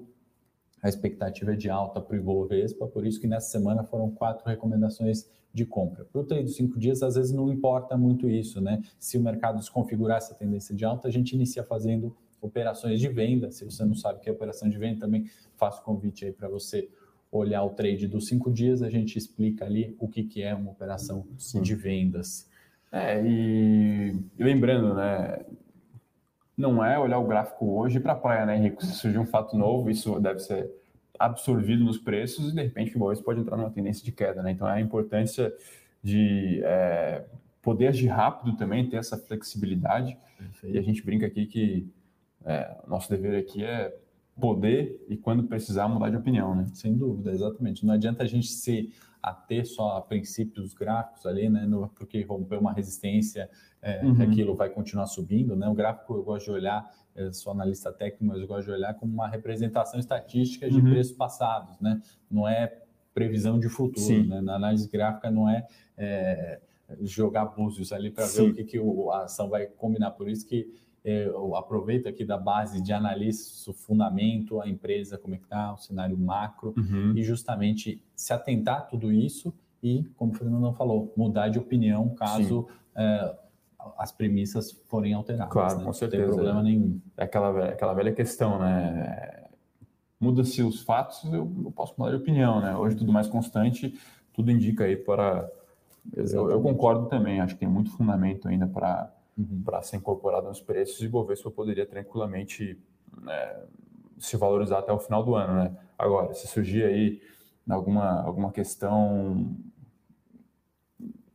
[SPEAKER 2] a expectativa é de alta para o Ibovespa, por isso que nessa semana foram quatro recomendações de compra. Para o trade dos cinco dias, às vezes não importa muito isso, né? Se o mercado desconfigurar essa tendência de alta, a gente inicia fazendo operações de venda. Se você não sabe o que é operação de venda, também faço convite aí para você olhar o trade dos cinco dias, a gente explica ali o que, que é uma operação Sim. de vendas.
[SPEAKER 1] É, e, e lembrando, né? Não é olhar o gráfico hoje para a praia, né, Henrique? Se surgir um fato novo, isso deve ser absorvido nos preços e de repente o Ibovespa pode entrar numa tendência de queda, né? Então é a importância de é, poder agir rápido também, ter essa flexibilidade. Perfeito. E a gente brinca aqui que é, nosso dever aqui é poder e quando precisar mudar de opinião, né?
[SPEAKER 2] Sem dúvida, exatamente. Não adianta a gente se ater só a princípios gráficos ali, né? No, porque romper uma resistência é, uhum. aquilo vai continuar subindo, né? O gráfico eu gosto de olhar, eu sou analista técnico, mas eu gosto de olhar como uma representação estatística de uhum. preços passados, né? Não é previsão de futuro, Sim. né? Na análise gráfica não é, é jogar búzios ali para ver o que, que o, a ação vai combinar. Por isso que eu aproveito aqui da base de análise, o fundamento, a empresa, como é que está, o cenário macro, uhum. e justamente se atentar a tudo isso e, como o Fernando falou, mudar de opinião caso é, as premissas forem alteradas.
[SPEAKER 1] Claro,
[SPEAKER 2] né?
[SPEAKER 1] com certeza. Não tem problema nenhum. É aquela, aquela velha questão, né? Muda-se os fatos, eu, eu, posso mudar de opinião, né? Hoje tudo mais constante, tudo indica aí para... Eu, eu concordo também, acho que tem muito fundamento ainda para uhum. para ser incorporado nos preços e o Bovespa poderia tranquilamente né, se valorizar até o final do ano, né? Agora, se surgir aí alguma, alguma questão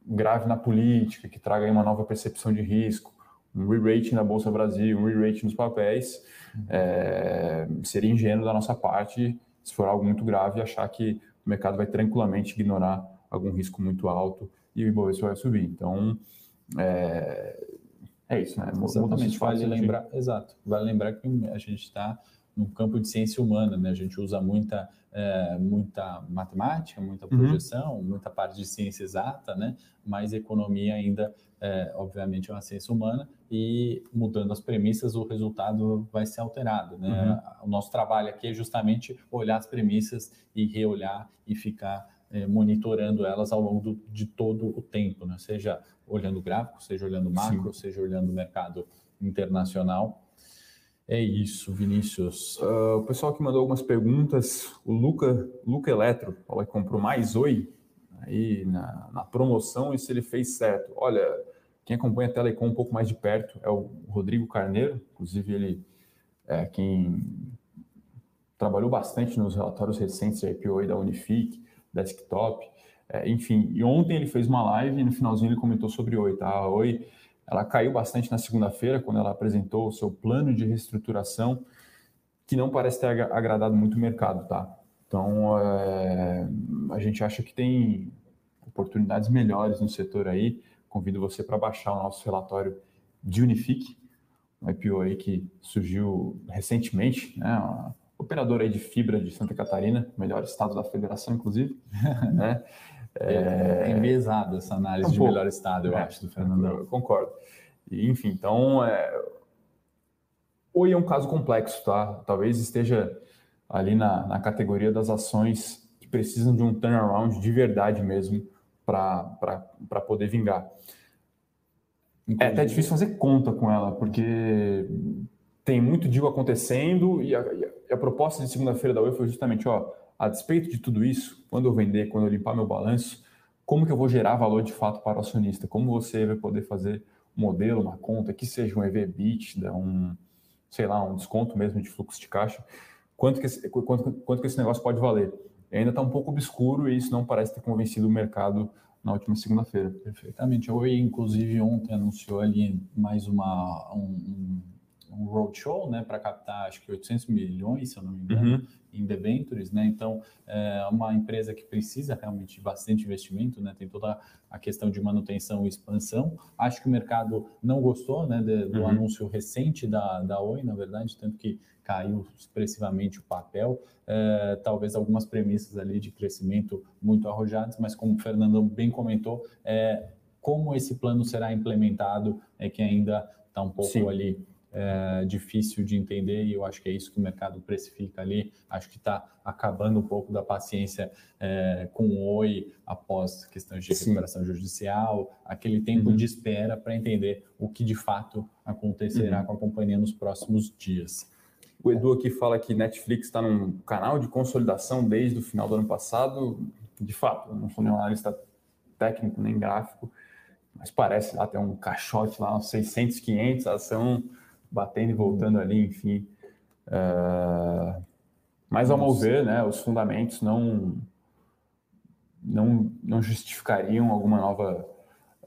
[SPEAKER 1] grave na política, que traga aí uma nova percepção de risco, um re-rating na Bolsa Brasil, um re-rating nos papéis, uhum. é, seria ingênuo da nossa parte, se for algo muito grave, achar que o mercado vai tranquilamente ignorar algum risco muito alto e o Ibovespa vai subir. Então, é, é isso, né?
[SPEAKER 2] Exatamente, vale lembrar, exato, vale lembrar que a gente está no campo de ciência humana, né? A gente usa muita, é, muita matemática, muita uhum. projeção, uhum. muita parte de ciência exata, né? Mas economia ainda, é, obviamente, é uma ciência humana e mudando as premissas, o resultado vai ser alterado, né? Uhum. O nosso trabalho aqui é justamente olhar as premissas e reolhar e ficar é, monitorando elas ao longo do, de todo o tempo, né? seja olhando gráfico, seja olhando macro, Sim. seja olhando o mercado internacional. É isso, Vinícius.
[SPEAKER 1] Uh, o pessoal que mandou algumas perguntas, o Luca, Luca Eletro, falou que comprou mais Oi aí na, na promoção e se ele fez certo. Olha, quem acompanha a Telecom um pouco mais de perto é o Rodrigo Carneiro, inclusive ele é quem trabalhou bastante nos relatórios recentes de IPO da Unifique, desktop, é, enfim. E ontem ele fez uma live e no finalzinho ele comentou sobre Oi, tá? A Oi, ela caiu bastante na segunda-feira quando ela apresentou o seu plano de reestruturação, que não parece ter agradado muito o mercado, tá? Então, é, a gente acha que tem oportunidades melhores no setor aí. Convido você para baixar o nosso relatório de Unifique, um IPO aí que surgiu recentemente, né? operador aí de fibra de Santa Catarina, melhor estado da federação, inclusive. né?
[SPEAKER 2] É, é essa análise um de pouco. melhor estado, eu é, acho, do Fernando.
[SPEAKER 1] Eu concordo. E, enfim, então, é... Oi é um caso complexo, tá? Talvez esteja ali na, na categoria das ações que precisam de um turnaround de verdade mesmo para poder vingar. É até difícil fazer conta com ela, porque tem muito deal acontecendo e a, e a proposta de segunda-feira da Oi foi justamente, ó, a despeito de tudo isso, quando eu vender, quando eu limpar meu balanço, como que eu vou gerar valor de fato para o acionista? Como você vai poder fazer um modelo, uma conta, que seja um EV/EBITDA, um, sei lá, um desconto mesmo de fluxo de caixa, quanto que esse, quanto, quanto que esse negócio pode valer? E ainda está um pouco obscuro e isso não parece ter convencido o mercado na última segunda-feira.
[SPEAKER 2] Perfeitamente. A Oi, inclusive, ontem anunciou ali mais uma, um, um roadshow né, para captar, acho que 800 milhões, se eu não me engano, uhum em debentures, né? Então, é uma empresa que precisa realmente de bastante investimento, né? Tem toda a questão de manutenção e expansão. Acho que o mercado não gostou, né, de, do uhum. anúncio recente da, da Oi, na verdade, tanto que caiu expressivamente o papel. É, talvez algumas premissas ali de crescimento muito arrojadas, mas como o Fernando bem comentou, é, como esse plano será implementado é que ainda está um pouco Sim. ali é, difícil de entender e eu acho que é isso que o mercado precifica ali. Acho que está acabando um pouco da paciência é, com o Oi após questões de recuperação Sim. judicial, aquele tempo uhum. de espera para entender o que de fato acontecerá uhum. com a companhia nos próximos dias.
[SPEAKER 1] O Edu aqui fala que Netflix está num canal de consolidação desde o final do ano passado. De fato, não sou nenhum analista técnico nem gráfico, mas parece lá ter um caixote lá, uns 600, 500, a ação batendo e voltando ali, enfim. Uh, mas ao meu ver, né, os fundamentos não, não, não justificariam alguma nova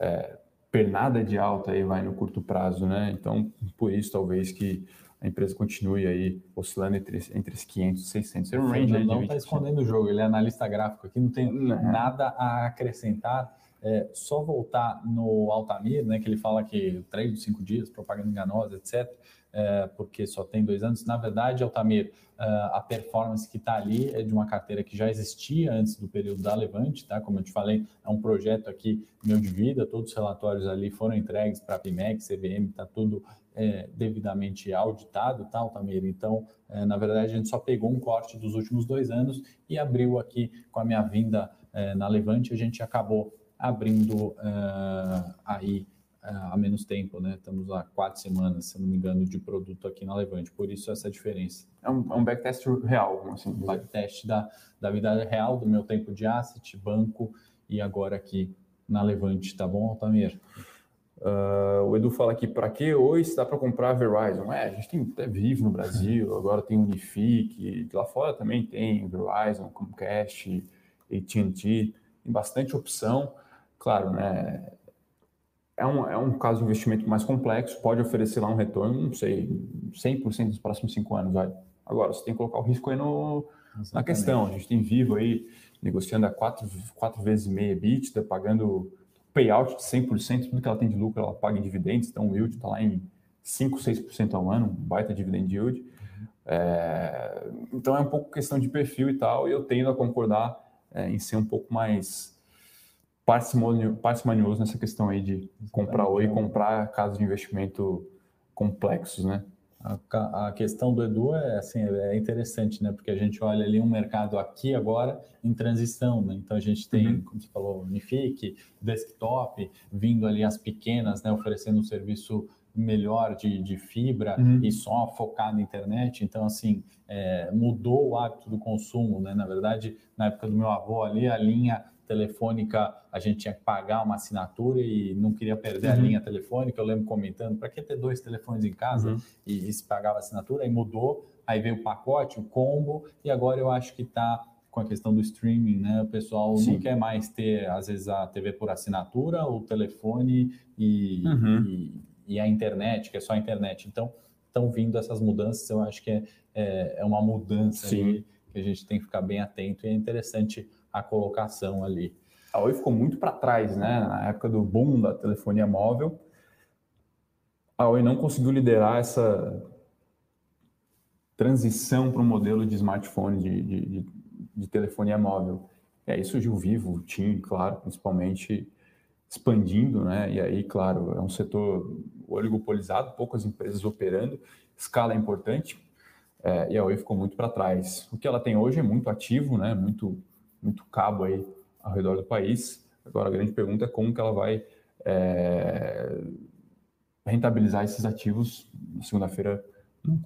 [SPEAKER 1] é, pernada de alta aí vai no curto prazo, né? Então, por isso talvez que a empresa continue aí oscilando entre, entre os 500 e 600.
[SPEAKER 2] É um range não está escondendo o jogo, ele é analista gráfico aqui, não tem não. nada a acrescentar. É, só voltar no Altamir, né, que ele fala que três de cinco dias, propaganda enganosa, etc é, porque só tem dois anos. Na verdade, Altamir, é, a performance que está ali é de uma carteira que já existia antes do período da Levante, tá? Como eu te falei, é um projeto aqui meu de vida, todos os relatórios ali foram entregues para a PIMEC, CVM, está tudo é, devidamente auditado, tá, Altamir? Então, é, na verdade, a gente só pegou um corte dos últimos dois anos e abriu aqui com a minha vinda é, na Levante, a gente acabou abrindo é, aí há menos tempo, né? Estamos há quatro semanas, se não me engano, de produto aqui na Levante. Por isso essa diferença.
[SPEAKER 1] É um, é um backtest real, assim. Um
[SPEAKER 2] backtest da, da vida real, do meu tempo de asset, banco e agora aqui na Levante, tá bom, Altamir?
[SPEAKER 1] Uh, o Edu fala aqui, para que hoje dá para comprar a Verizon? É, a gente tem até Vivo no Brasil, agora tem Unifique, lá fora também tem Verizon, Comcast, AT&T, tem bastante opção. Claro, né, é um, é um caso de investimento mais complexo, pode oferecer lá um retorno, não sei, 100% nos próximos cinco anos. Vai. Agora, você tem que colocar o risco aí no, na questão. A gente tem Vivo aí negociando a quatro, quatro vezes e meia EBITDA, pagando payout de 100%, tudo que ela tem de lucro ela paga em dividendos, então o yield está lá em 5, 6% ao ano, um baita dividend yield. Uhum. É, então é um pouco questão de perfil e tal, e eu tendo a concordar é, em ser um pouco mais parcimonioso nessa questão aí de comprar oi e comprar casas de investimento complexos, né?
[SPEAKER 2] A, a, questão do Edu é assim é interessante, né? Porque a gente olha ali um mercado aqui agora em transição, né? Então a gente tem, uhum. como você falou, Unifique, desktop, vindo ali as pequenas, né? Oferecendo um serviço melhor de, de fibra uhum. e só focado na internet. Então, assim, é, mudou o hábito do consumo, né? Na verdade, na época do meu avô ali, a linha telefônica, a gente tinha que pagar uma assinatura e não queria perder uhum. a linha telefônica. Eu lembro comentando, para que ter dois telefones em casa? Uhum. E, e se pagava assinatura, aí mudou, aí veio o pacote, o combo, e agora eu acho que está com a questão do streaming, né? O pessoal Sim. não quer mais ter, às vezes, a TV por assinatura, o telefone e, uhum. e, e, a internet, que é só a internet. Então, estão vindo essas mudanças, eu acho que é, é, é uma mudança que a gente tem que ficar bem atento e é interessante a colocação ali.
[SPEAKER 1] A Oi ficou muito para trás, né? Na época do boom da telefonia móvel, a Oi não conseguiu liderar essa transição para o modelo de smartphone, de, de, de, telefonia móvel. E aí surgiu o Vivo, o TIM, claro, principalmente expandindo, né? E aí, claro, é um setor oligopolizado, poucas empresas operando, escala é importante, é, e a Oi ficou muito para trás. O que ela tem hoje é muito ativo, né? Muito muito cabo aí ao redor do país. Agora a grande pergunta é como que ela vai é, rentabilizar esses ativos. Na segunda-feira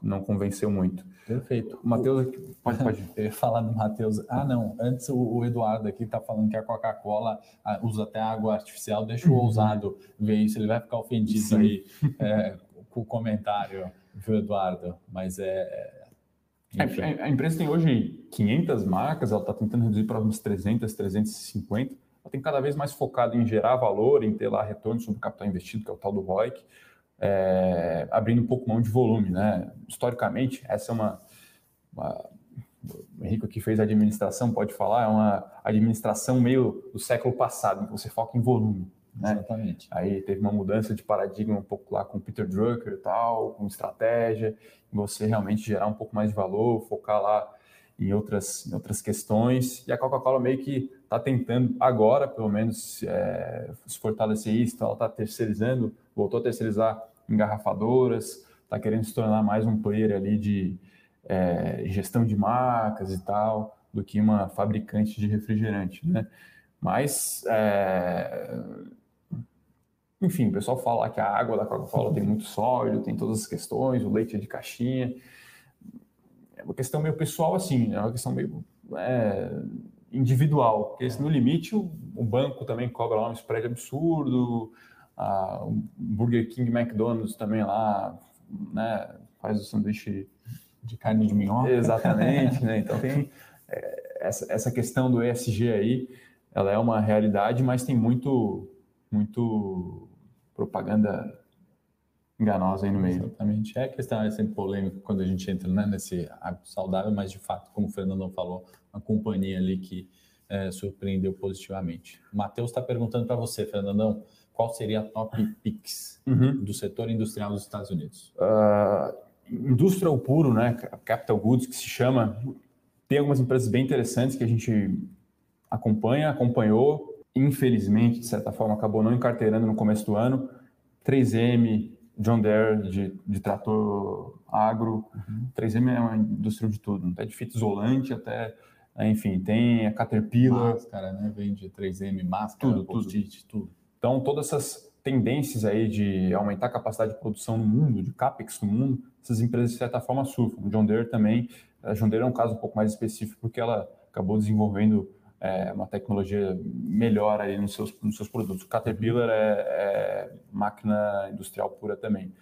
[SPEAKER 1] não convenceu muito.
[SPEAKER 2] Perfeito.
[SPEAKER 1] O Matheus, pode, pode.
[SPEAKER 2] Eu ia falar do Matheus. Ah, não. Antes o, Eduardo aqui está falando que a Coca-Cola usa até água artificial. Deixa o uhum. ousado ver isso. Ele vai ficar ofendido Sim. aí é, com o comentário, viu, Eduardo? Mas é.
[SPEAKER 1] A, a, empresa tem hoje 500 marcas, ela está tentando reduzir para uns 300, 350. Ela tem cada vez mais focado em gerar valor, em ter lá retorno sobre o capital investido, que é o tal do ROIC é, abrindo um pouco mão de volume. Né? Historicamente, essa é uma, uma o Henrique que fez a administração pode falar, é uma administração meio do século passado, em que você foca em volume. Né?
[SPEAKER 2] Exatamente.
[SPEAKER 1] Aí teve uma mudança de paradigma um pouco lá com o Peter Drucker e tal, com estratégia, você realmente gerar um pouco mais de valor, focar lá em outras, em outras questões. E a Coca-Cola meio que está tentando agora, pelo menos, é, se fortalecer isso, então ela está terceirizando, voltou a terceirizar engarrafadoras, está querendo se tornar mais um player ali de é, gestão de marcas e tal, do que uma fabricante de refrigerante, né? Mas, é... enfim, o pessoal fala que a água da Coca-Cola tem muito sódio, tem todas as questões, o leite é de caixinha. É uma questão meio pessoal, assim, é uma questão meio é, individual, porque no limite o, o banco também cobra lá um spread absurdo, a, o Burger King McDonald's também lá, né, faz o sanduíche de carne de minhoca. Exatamente, né? Então tem é, essa, essa questão do ESG aí, ela é uma realidade, mas tem muito, muito propaganda enganosa aí no meio.
[SPEAKER 2] Exatamente. É a questão é sempre polêmica quando a gente entra né, nesse hábito saudável, mas de fato, como o Fernandão falou, uma companhia ali que é, surpreendeu positivamente. O Matheus está perguntando para você, Fernandão, qual seria a top picks uhum. do setor industrial dos Estados Unidos?
[SPEAKER 1] Uh, industrial puro, né? Capital Goods, que se chama. Tem algumas empresas bem interessantes que a gente acompanha, acompanhou. Infelizmente, de certa forma, acabou não encarteirando no começo do ano. 3M, John Deere de, de trator agro. Uhum. 3M é uma indústria de tudo, até de fita isolante até enfim, tem a Caterpillar.
[SPEAKER 2] Máscara, né? Vende 3M, máscara, tudo, tudo. tudo.
[SPEAKER 1] Então, todas essas tendências aí de aumentar a capacidade de produção no mundo, de capex no mundo, essas empresas de certa forma surfam. O John Deere também, a John Deere é um caso um pouco mais específico porque ela acabou desenvolvendo é, uma tecnologia melhor aí nos seus, nos seus produtos. O Caterpillar é, é máquina industrial pura também.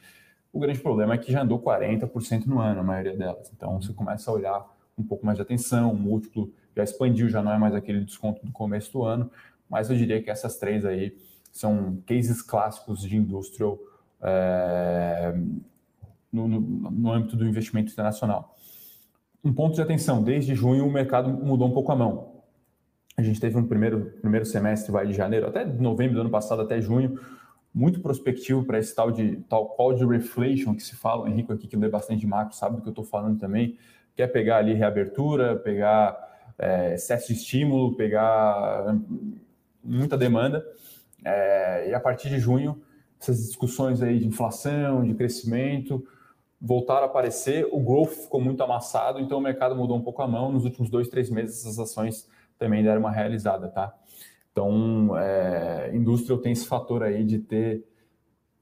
[SPEAKER 1] O grande problema é que já andou 40% no ano, a maioria delas. Então, você começa a olhar um pouco mais de atenção, o múltiplo já expandiu, já não é mais aquele desconto do começo do ano, mas eu diria que essas três aí são cases clássicos de industrial é, no, no, no, âmbito do investimento internacional. Um ponto de atenção, desde junho o mercado mudou um pouco a mão. A gente teve um primeiro, primeiro semestre, vai de janeiro até novembro do ano passado, até junho, muito prospectivo para esse tal de tal call de reflation que se fala, o Henrique aqui que lê bastante de macro sabe do que eu estou falando também, quer pegar ali reabertura, pegar é, excesso de estímulo, pegar muita demanda, é, e a partir de junho, essas discussões aí de inflação, de crescimento, voltaram a aparecer. O growth ficou muito amassado, então o mercado mudou um pouco a mão. Nos últimos dois, três meses, essas ações também deram uma realizada, tá? Então, é, indústria tem esse fator aí de ter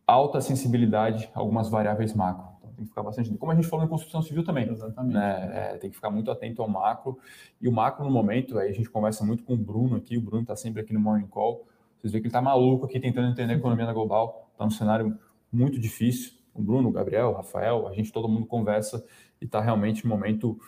[SPEAKER 1] alta sensibilidade a algumas variáveis macro. Então, tem que ficar bastante. Como a gente falou em construção civil também.
[SPEAKER 2] Exatamente.
[SPEAKER 1] Né? É, tem que ficar muito atento ao macro. E o macro, no momento, aí a gente conversa muito com o Bruno aqui. O Bruno está sempre aqui no Morning Call vocês veem que ele está maluco aqui tentando entender a economia global. Está um cenário muito difícil. O Bruno, o Gabriel, o Rafael, a gente, todo mundo conversa e está realmente um momento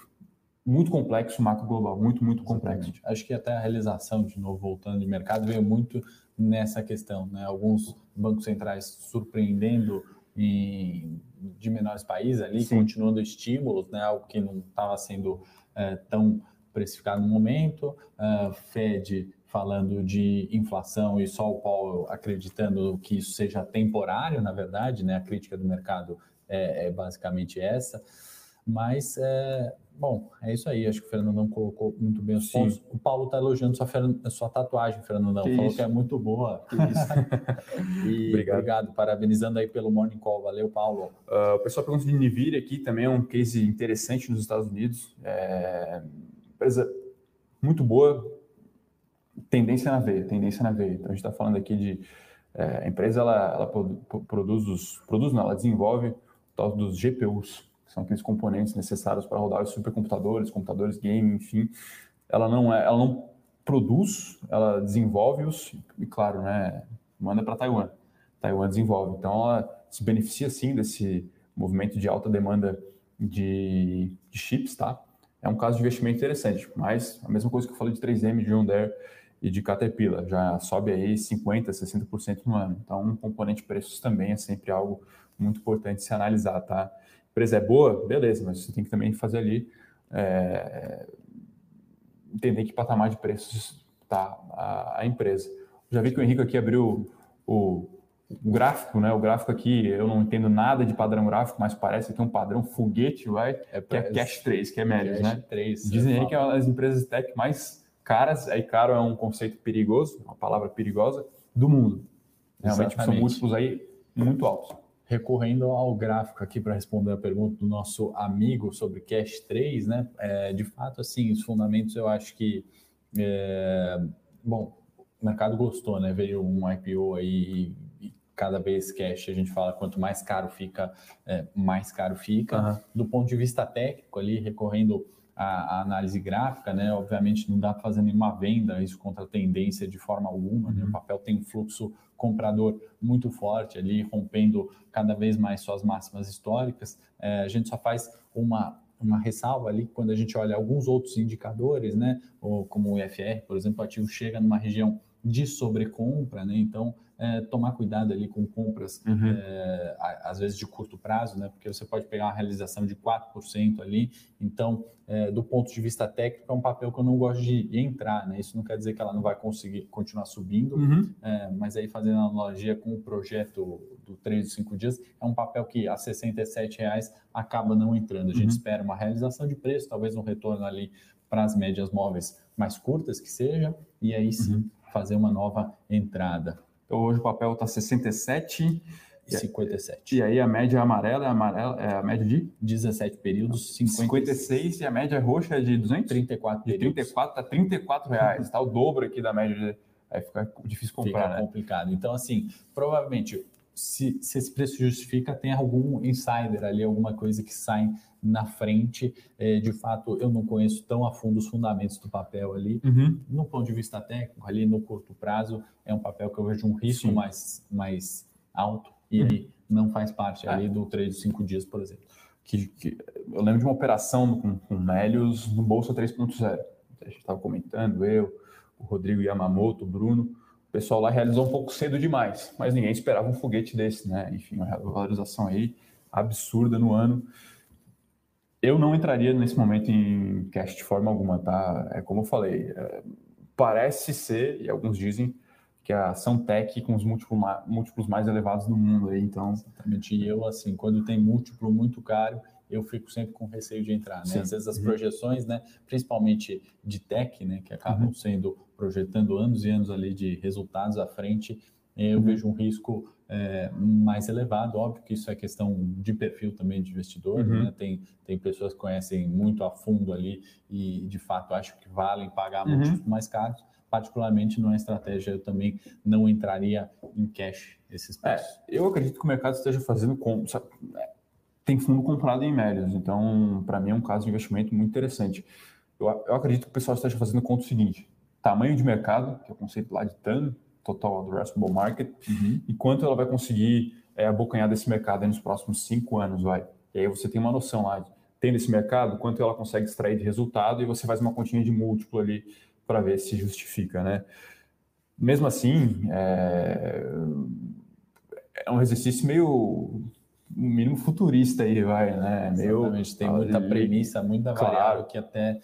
[SPEAKER 1] muito complexo, macro global, muito, muito complexo. Exatamente.
[SPEAKER 2] Acho que até a realização, de novo, voltando de mercado, veio muito nessa questão. Né? Alguns bancos centrais surpreendendo em, de menores países ali, Sim. continuando estímulos, né? algo que não estava sendo é, tão precificado no momento. Uh, Fed falando de inflação e só o Paulo acreditando que isso seja temporário, na verdade, né? A crítica do mercado é, é basicamente essa. Mas, é, bom, é isso aí. Acho que o Fernandão colocou muito bem os Sim. pontos. O Paulo está elogiando sua, sua tatuagem, Fernandão. Que Falou isso. que é muito boa. e obrigado. obrigado. Parabenizando aí pelo Morning Call. Valeu, Paulo.
[SPEAKER 1] Uh, o pessoal pergunta de Nivire aqui, também é um case interessante nos Estados Unidos. É... Empresa muito boa, tendência na veia, tendência na veia. Então, a gente está falando aqui de é, a empresa, ela, ela produz, os, produz não, ela desenvolve tal dos GPUs, são aqueles componentes necessários para rodar os supercomputadores, computadores game, enfim. Ela não é, ela não produz, ela desenvolve-os e, claro, né, manda para Taiwan. Taiwan desenvolve. Então, ela se beneficia sim desse movimento de alta demanda de, de chips, tá? É um caso de investimento interessante, mas a mesma coisa que eu falei de 3M, de Deere e de Caterpillar, já sobe aí 50%, 60% no ano. Então, um componente preços também é sempre algo muito importante se analisar, tá? Empresa é boa, beleza, mas você tem que também fazer ali, é, entender que patamar de preços está a, a, empresa. Já vi que o Henrique aqui abriu o, o, gráfico, né? O gráfico aqui, eu não entendo nada de padrão gráfico, mas parece que é um padrão foguete, vai, é, que é Cash 3, que é médio, né? 3, Dizem aí que é uma das empresas tech mais caras, aí caro é um conceito perigoso, uma palavra perigosa, do mundo. Realmente Exatamente. são múltiplos aí muito altos.
[SPEAKER 2] Recorrendo ao gráfico aqui para responder a pergunta do nosso amigo sobre Cash 3, né? É, de fato, assim, os fundamentos eu acho que. É, bom, o mercado gostou, né? Veio um IPO aí e cada vez cash a gente fala quanto mais caro fica, é, mais caro fica. Uhum. Do ponto de vista técnico, ali, recorrendo a, análise gráfica, né? Obviamente não dá para fazer nenhuma venda isso contra a tendência de forma alguma. Né? O uhum. papel tem um fluxo comprador muito forte ali, rompendo cada vez mais suas máximas históricas. É, a gente só faz uma uma ressalva ali quando a gente olha alguns outros indicadores, né, ou como o IFR, por exemplo, o ativo chega numa região de sobrecompra, né? Então, é, tomar cuidado ali com compras, uhum. é, às vezes de curto prazo, né? Porque você pode pegar uma realização de 4% ali. Então, é, do ponto de vista técnico, é um papel que eu não gosto de entrar, né? Isso não quer dizer que ela não vai conseguir continuar subindo, uhum. É, mas aí fazendo analogia com o projeto do 3 de 5 dias, é um papel que a R$ reais acaba não entrando. A gente uhum. espera uma realização de preço, talvez um retorno ali para as médias móveis mais curtas que seja, e aí sim uhum fazer uma nova entrada.
[SPEAKER 1] Então hoje o papel está 67
[SPEAKER 2] e 57.
[SPEAKER 1] E aí a média amarela é, amarela, é a média de
[SPEAKER 2] 17 períodos,
[SPEAKER 1] 56. 56 e a média roxa é de 200?
[SPEAKER 2] 34
[SPEAKER 1] períodos. De 34 está 34 reais, está o dobro aqui da média de aí fica difícil comprar,
[SPEAKER 2] fica
[SPEAKER 1] né?
[SPEAKER 2] complicado. Então, assim, provavelmente, se, se, esse preço justifica, tem algum insider ali, alguma coisa que sai na frente. É, de fato, eu não conheço tão a fundo os fundamentos do papel ali. Uhum. No ponto de vista técnico, ali no curto prazo, é um papel que eu vejo um risco mais, mais alto e uhum. aí não faz parte é. ali do trade de cinco dias, por exemplo.
[SPEAKER 1] Que, que, eu lembro de uma operação com, com Melios no Bolsa 3.0. A gente estava comentando, eu, o Rodrigo Yamamoto, o Bruno. O pessoal lá realizou um pouco cedo demais, mas ninguém esperava um foguete desse, né? Enfim, uma valorização aí absurda no ano. Eu não entraria nesse momento em cash de forma alguma, tá? É como eu falei, é, parece ser, e alguns dizem, que a ação tech com os múltiplos, múltiplos mais elevados do mundo aí, então...
[SPEAKER 2] Exatamente, e eu, assim, quando tem múltiplo muito caro, eu fico sempre com receio de entrar, né? Às vezes as uhum. projeções, né, principalmente de tech, né, que acabam uhum. sendo projetando anos e anos ali de resultados à frente, eu uhum. vejo um risco é, mais elevado. Óbvio que isso é questão de perfil também de investidor, uhum. né? Tem, tem pessoas que conhecem muito a fundo ali e, de fato, acham que valem pagar uhum. múltiplos mais caros. Particularmente, numa estratégia, eu também não entraria em cash esses é, preços.
[SPEAKER 1] É, eu acredito que o mercado esteja fazendo com... Tem fundo comprado em médios, então, para mim, é um caso de investimento muito interessante. Eu, eu acredito que o pessoal esteja fazendo conta o seguinte, tamanho de mercado, que é o conceito lá de TAN, total addressable market uhum. e quanto ela vai conseguir é, abocanhar desse mercado nos próximos cinco anos, vai. E aí você tem uma noção lá, de, tendo esse mercado, quanto ela consegue extrair de resultado e você faz uma continha de múltiplo ali para ver se justifica, né? Mesmo assim, é, é um exercício meio no mínimo futurista aí, vai, né?
[SPEAKER 2] Exatamente, tem muita premissa, muita variável claro. que até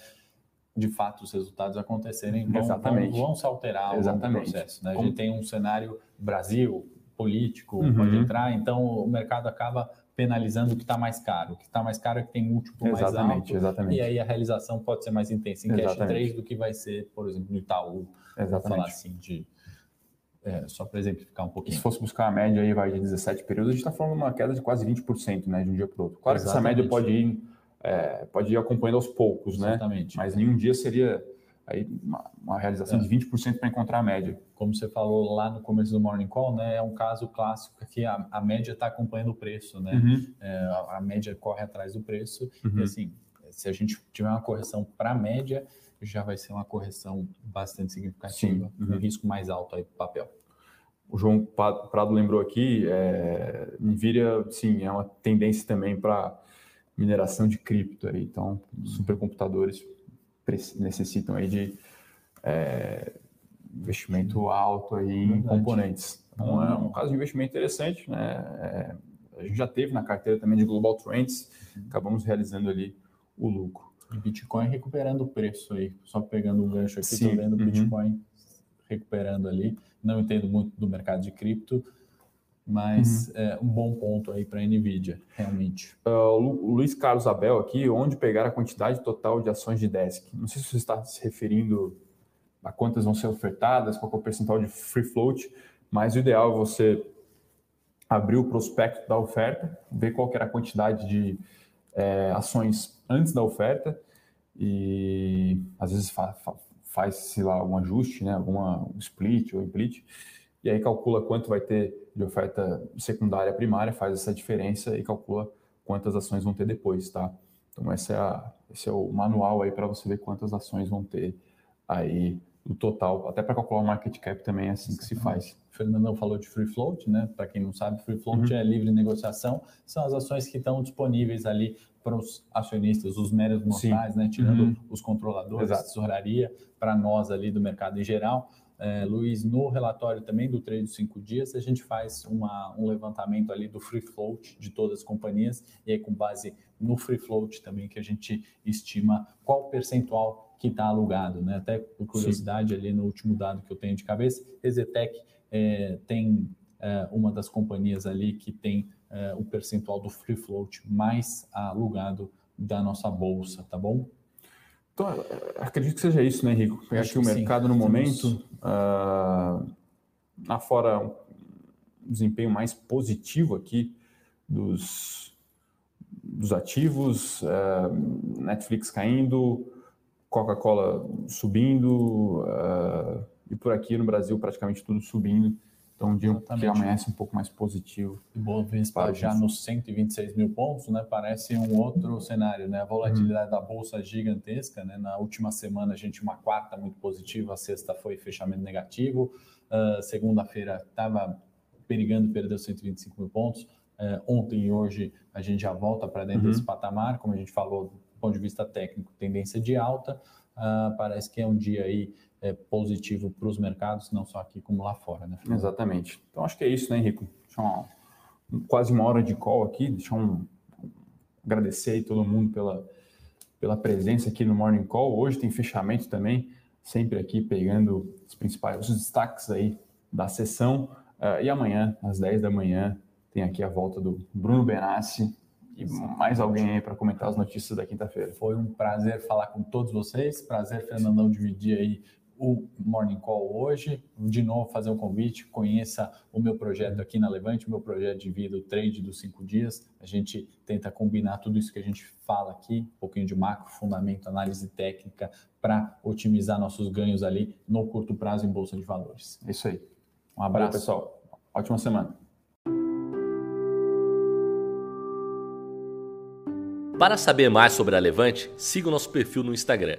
[SPEAKER 2] de fato os resultados acontecerem vão, Exatamente. vão, vão se alterar ao Exatamente. longo do processo. Né? A gente tem um cenário Brasil político uhum. pode entrar, então o mercado acaba penalizando o que está mais caro. O que está mais caro é que tem múltiplo exatamente, mais alto. Exatamente. E aí a realização pode ser mais intensa em exatamente. Cash 3 do que vai ser, por exemplo, no Itaú. Exatamente. Falar assim de... É, só para exemplificar um pouquinho.
[SPEAKER 1] Se fosse buscar a média aí, vai de 17 períodos, a gente está falando de uma queda de quase 20% né, de um dia para o outro. Claro Exatamente. que essa média pode ir é, pode ir acompanhando aos poucos, né? Exatamente. Mas nenhum dia seria aí uma, uma realização é. de 20% para encontrar a média.
[SPEAKER 2] Como você falou lá no começo do Morning Call, né, é um caso clássico que a, a média está acompanhando o preço, né? Uhum. É, a, a, média corre atrás do preço uhum. e assim, se a gente tiver uma correção para a média, já vai ser uma correção bastante significativa, uhum. um risco mais alto aí para o papel.
[SPEAKER 1] O João Prado lembrou aqui, é, Nvidia, sim, é uma tendência também para mineração de cripto aí, então supercomputadores necessitam aí de é, investimento alto aí em componentes. Então é um caso de investimento interessante, né? É, a gente já teve na carteira também de Global Trends, acabamos realizando ali o lucro.
[SPEAKER 2] E Bitcoin recuperando o preço aí, só pegando um gancho aqui, estou vendo o uhum. Bitcoin recuperando ali. Não entendo muito do mercado de cripto, mas uhum. é um bom ponto aí para a NVIDIA, realmente.
[SPEAKER 1] Uh, o Luiz Carlos Abel aqui, onde pegar a quantidade total de ações de desk? Não sei se você está se referindo a quantas vão ser ofertadas, qual é o percentual de free float, mas o ideal é você abrir o prospecto da oferta, ver qual era a quantidade de é, ações antes da oferta e às vezes fa faz, se lá, algum ajuste, né, alguma um split ou split, e aí calcula quanto vai ter de oferta secundária primária, faz essa diferença e calcula quantas ações vão ter depois, tá? Então esse é, a, esse é o manual aí para você ver quantas ações vão ter aí no total, até para calcular o market cap também é assim que se faz.
[SPEAKER 2] O Fernandão falou de free float, né? Para quem não sabe, free float uhum. é livre negociação, são as ações que estão disponíveis ali para os acionistas, os meros mortais, né? Tirando uhum. os controladores, Exato. tesouraria, para nós ali do mercado em geral. É, Luiz, no relatório também do trade dos cinco dias, a gente faz uma, um levantamento ali do free float de todas as companhias, e aí com base no free float também que a gente estima qual percentual que está alugado, né? Até por curiosidade Sim. ali no último dado que eu tenho de cabeça, Exetec é, tem é, uma das companhias ali que tem é, o percentual do free float mais alugado da nossa bolsa, tá bom?
[SPEAKER 1] Então, acredito que seja isso, né, Henrico? Pegar aqui o mercado sim. no momento, uh, lá fora um desempenho mais positivo aqui dos, dos ativos, uh, Netflix caindo, Coca-Cola subindo, uh, e por aqui no Brasil praticamente tudo subindo. Então, um dia Exatamente. que amanhece um pouco mais positivo.
[SPEAKER 2] E Bovespa já nos 126 mil pontos, né? Parece um outro cenário, né? A volatilidade uhum. da bolsa gigantesca, né? Na última semana a gente uma quarta muito positiva, a sexta foi fechamento negativo, uh, segunda-feira estava perigando perder 125 mil pontos. Uh, ontem e hoje a gente já volta para dentro uhum. desse patamar, como a gente falou, do ponto de vista técnico, tendência de alta. Uh, parece que é um dia aí é, positivo para os mercados, não só aqui como lá fora, né?
[SPEAKER 1] Exatamente. Então acho que é isso, né, Henrico? Deixa uma, quase uma hora de call aqui, deixa um agradecer aí todo mundo pela, pela presença aqui no Morning Call. Hoje tem fechamento também, sempre aqui pegando os principais os destaques aí da sessão. Uh, e amanhã, às 10 da manhã, tem aqui a volta do Bruno Benassi e mais alguém aí para comentar as notícias da quinta-feira.
[SPEAKER 2] Foi um prazer falar com todos vocês, prazer, Fernandão, dividir aí o Morning Call hoje. De novo, fazer um convite, conheça o meu projeto aqui na Levante, o meu projeto de vida, o trade dos cinco dias. A gente tenta combinar tudo isso que a gente fala aqui, um pouquinho de macro, fundamento, análise técnica, para otimizar nossos ganhos ali no curto prazo em Bolsa de Valores.
[SPEAKER 1] É isso aí. Um abraço, Valeu, pessoal. Ótima semana.
[SPEAKER 3] Para saber mais sobre a Levante, siga o nosso perfil no Instagram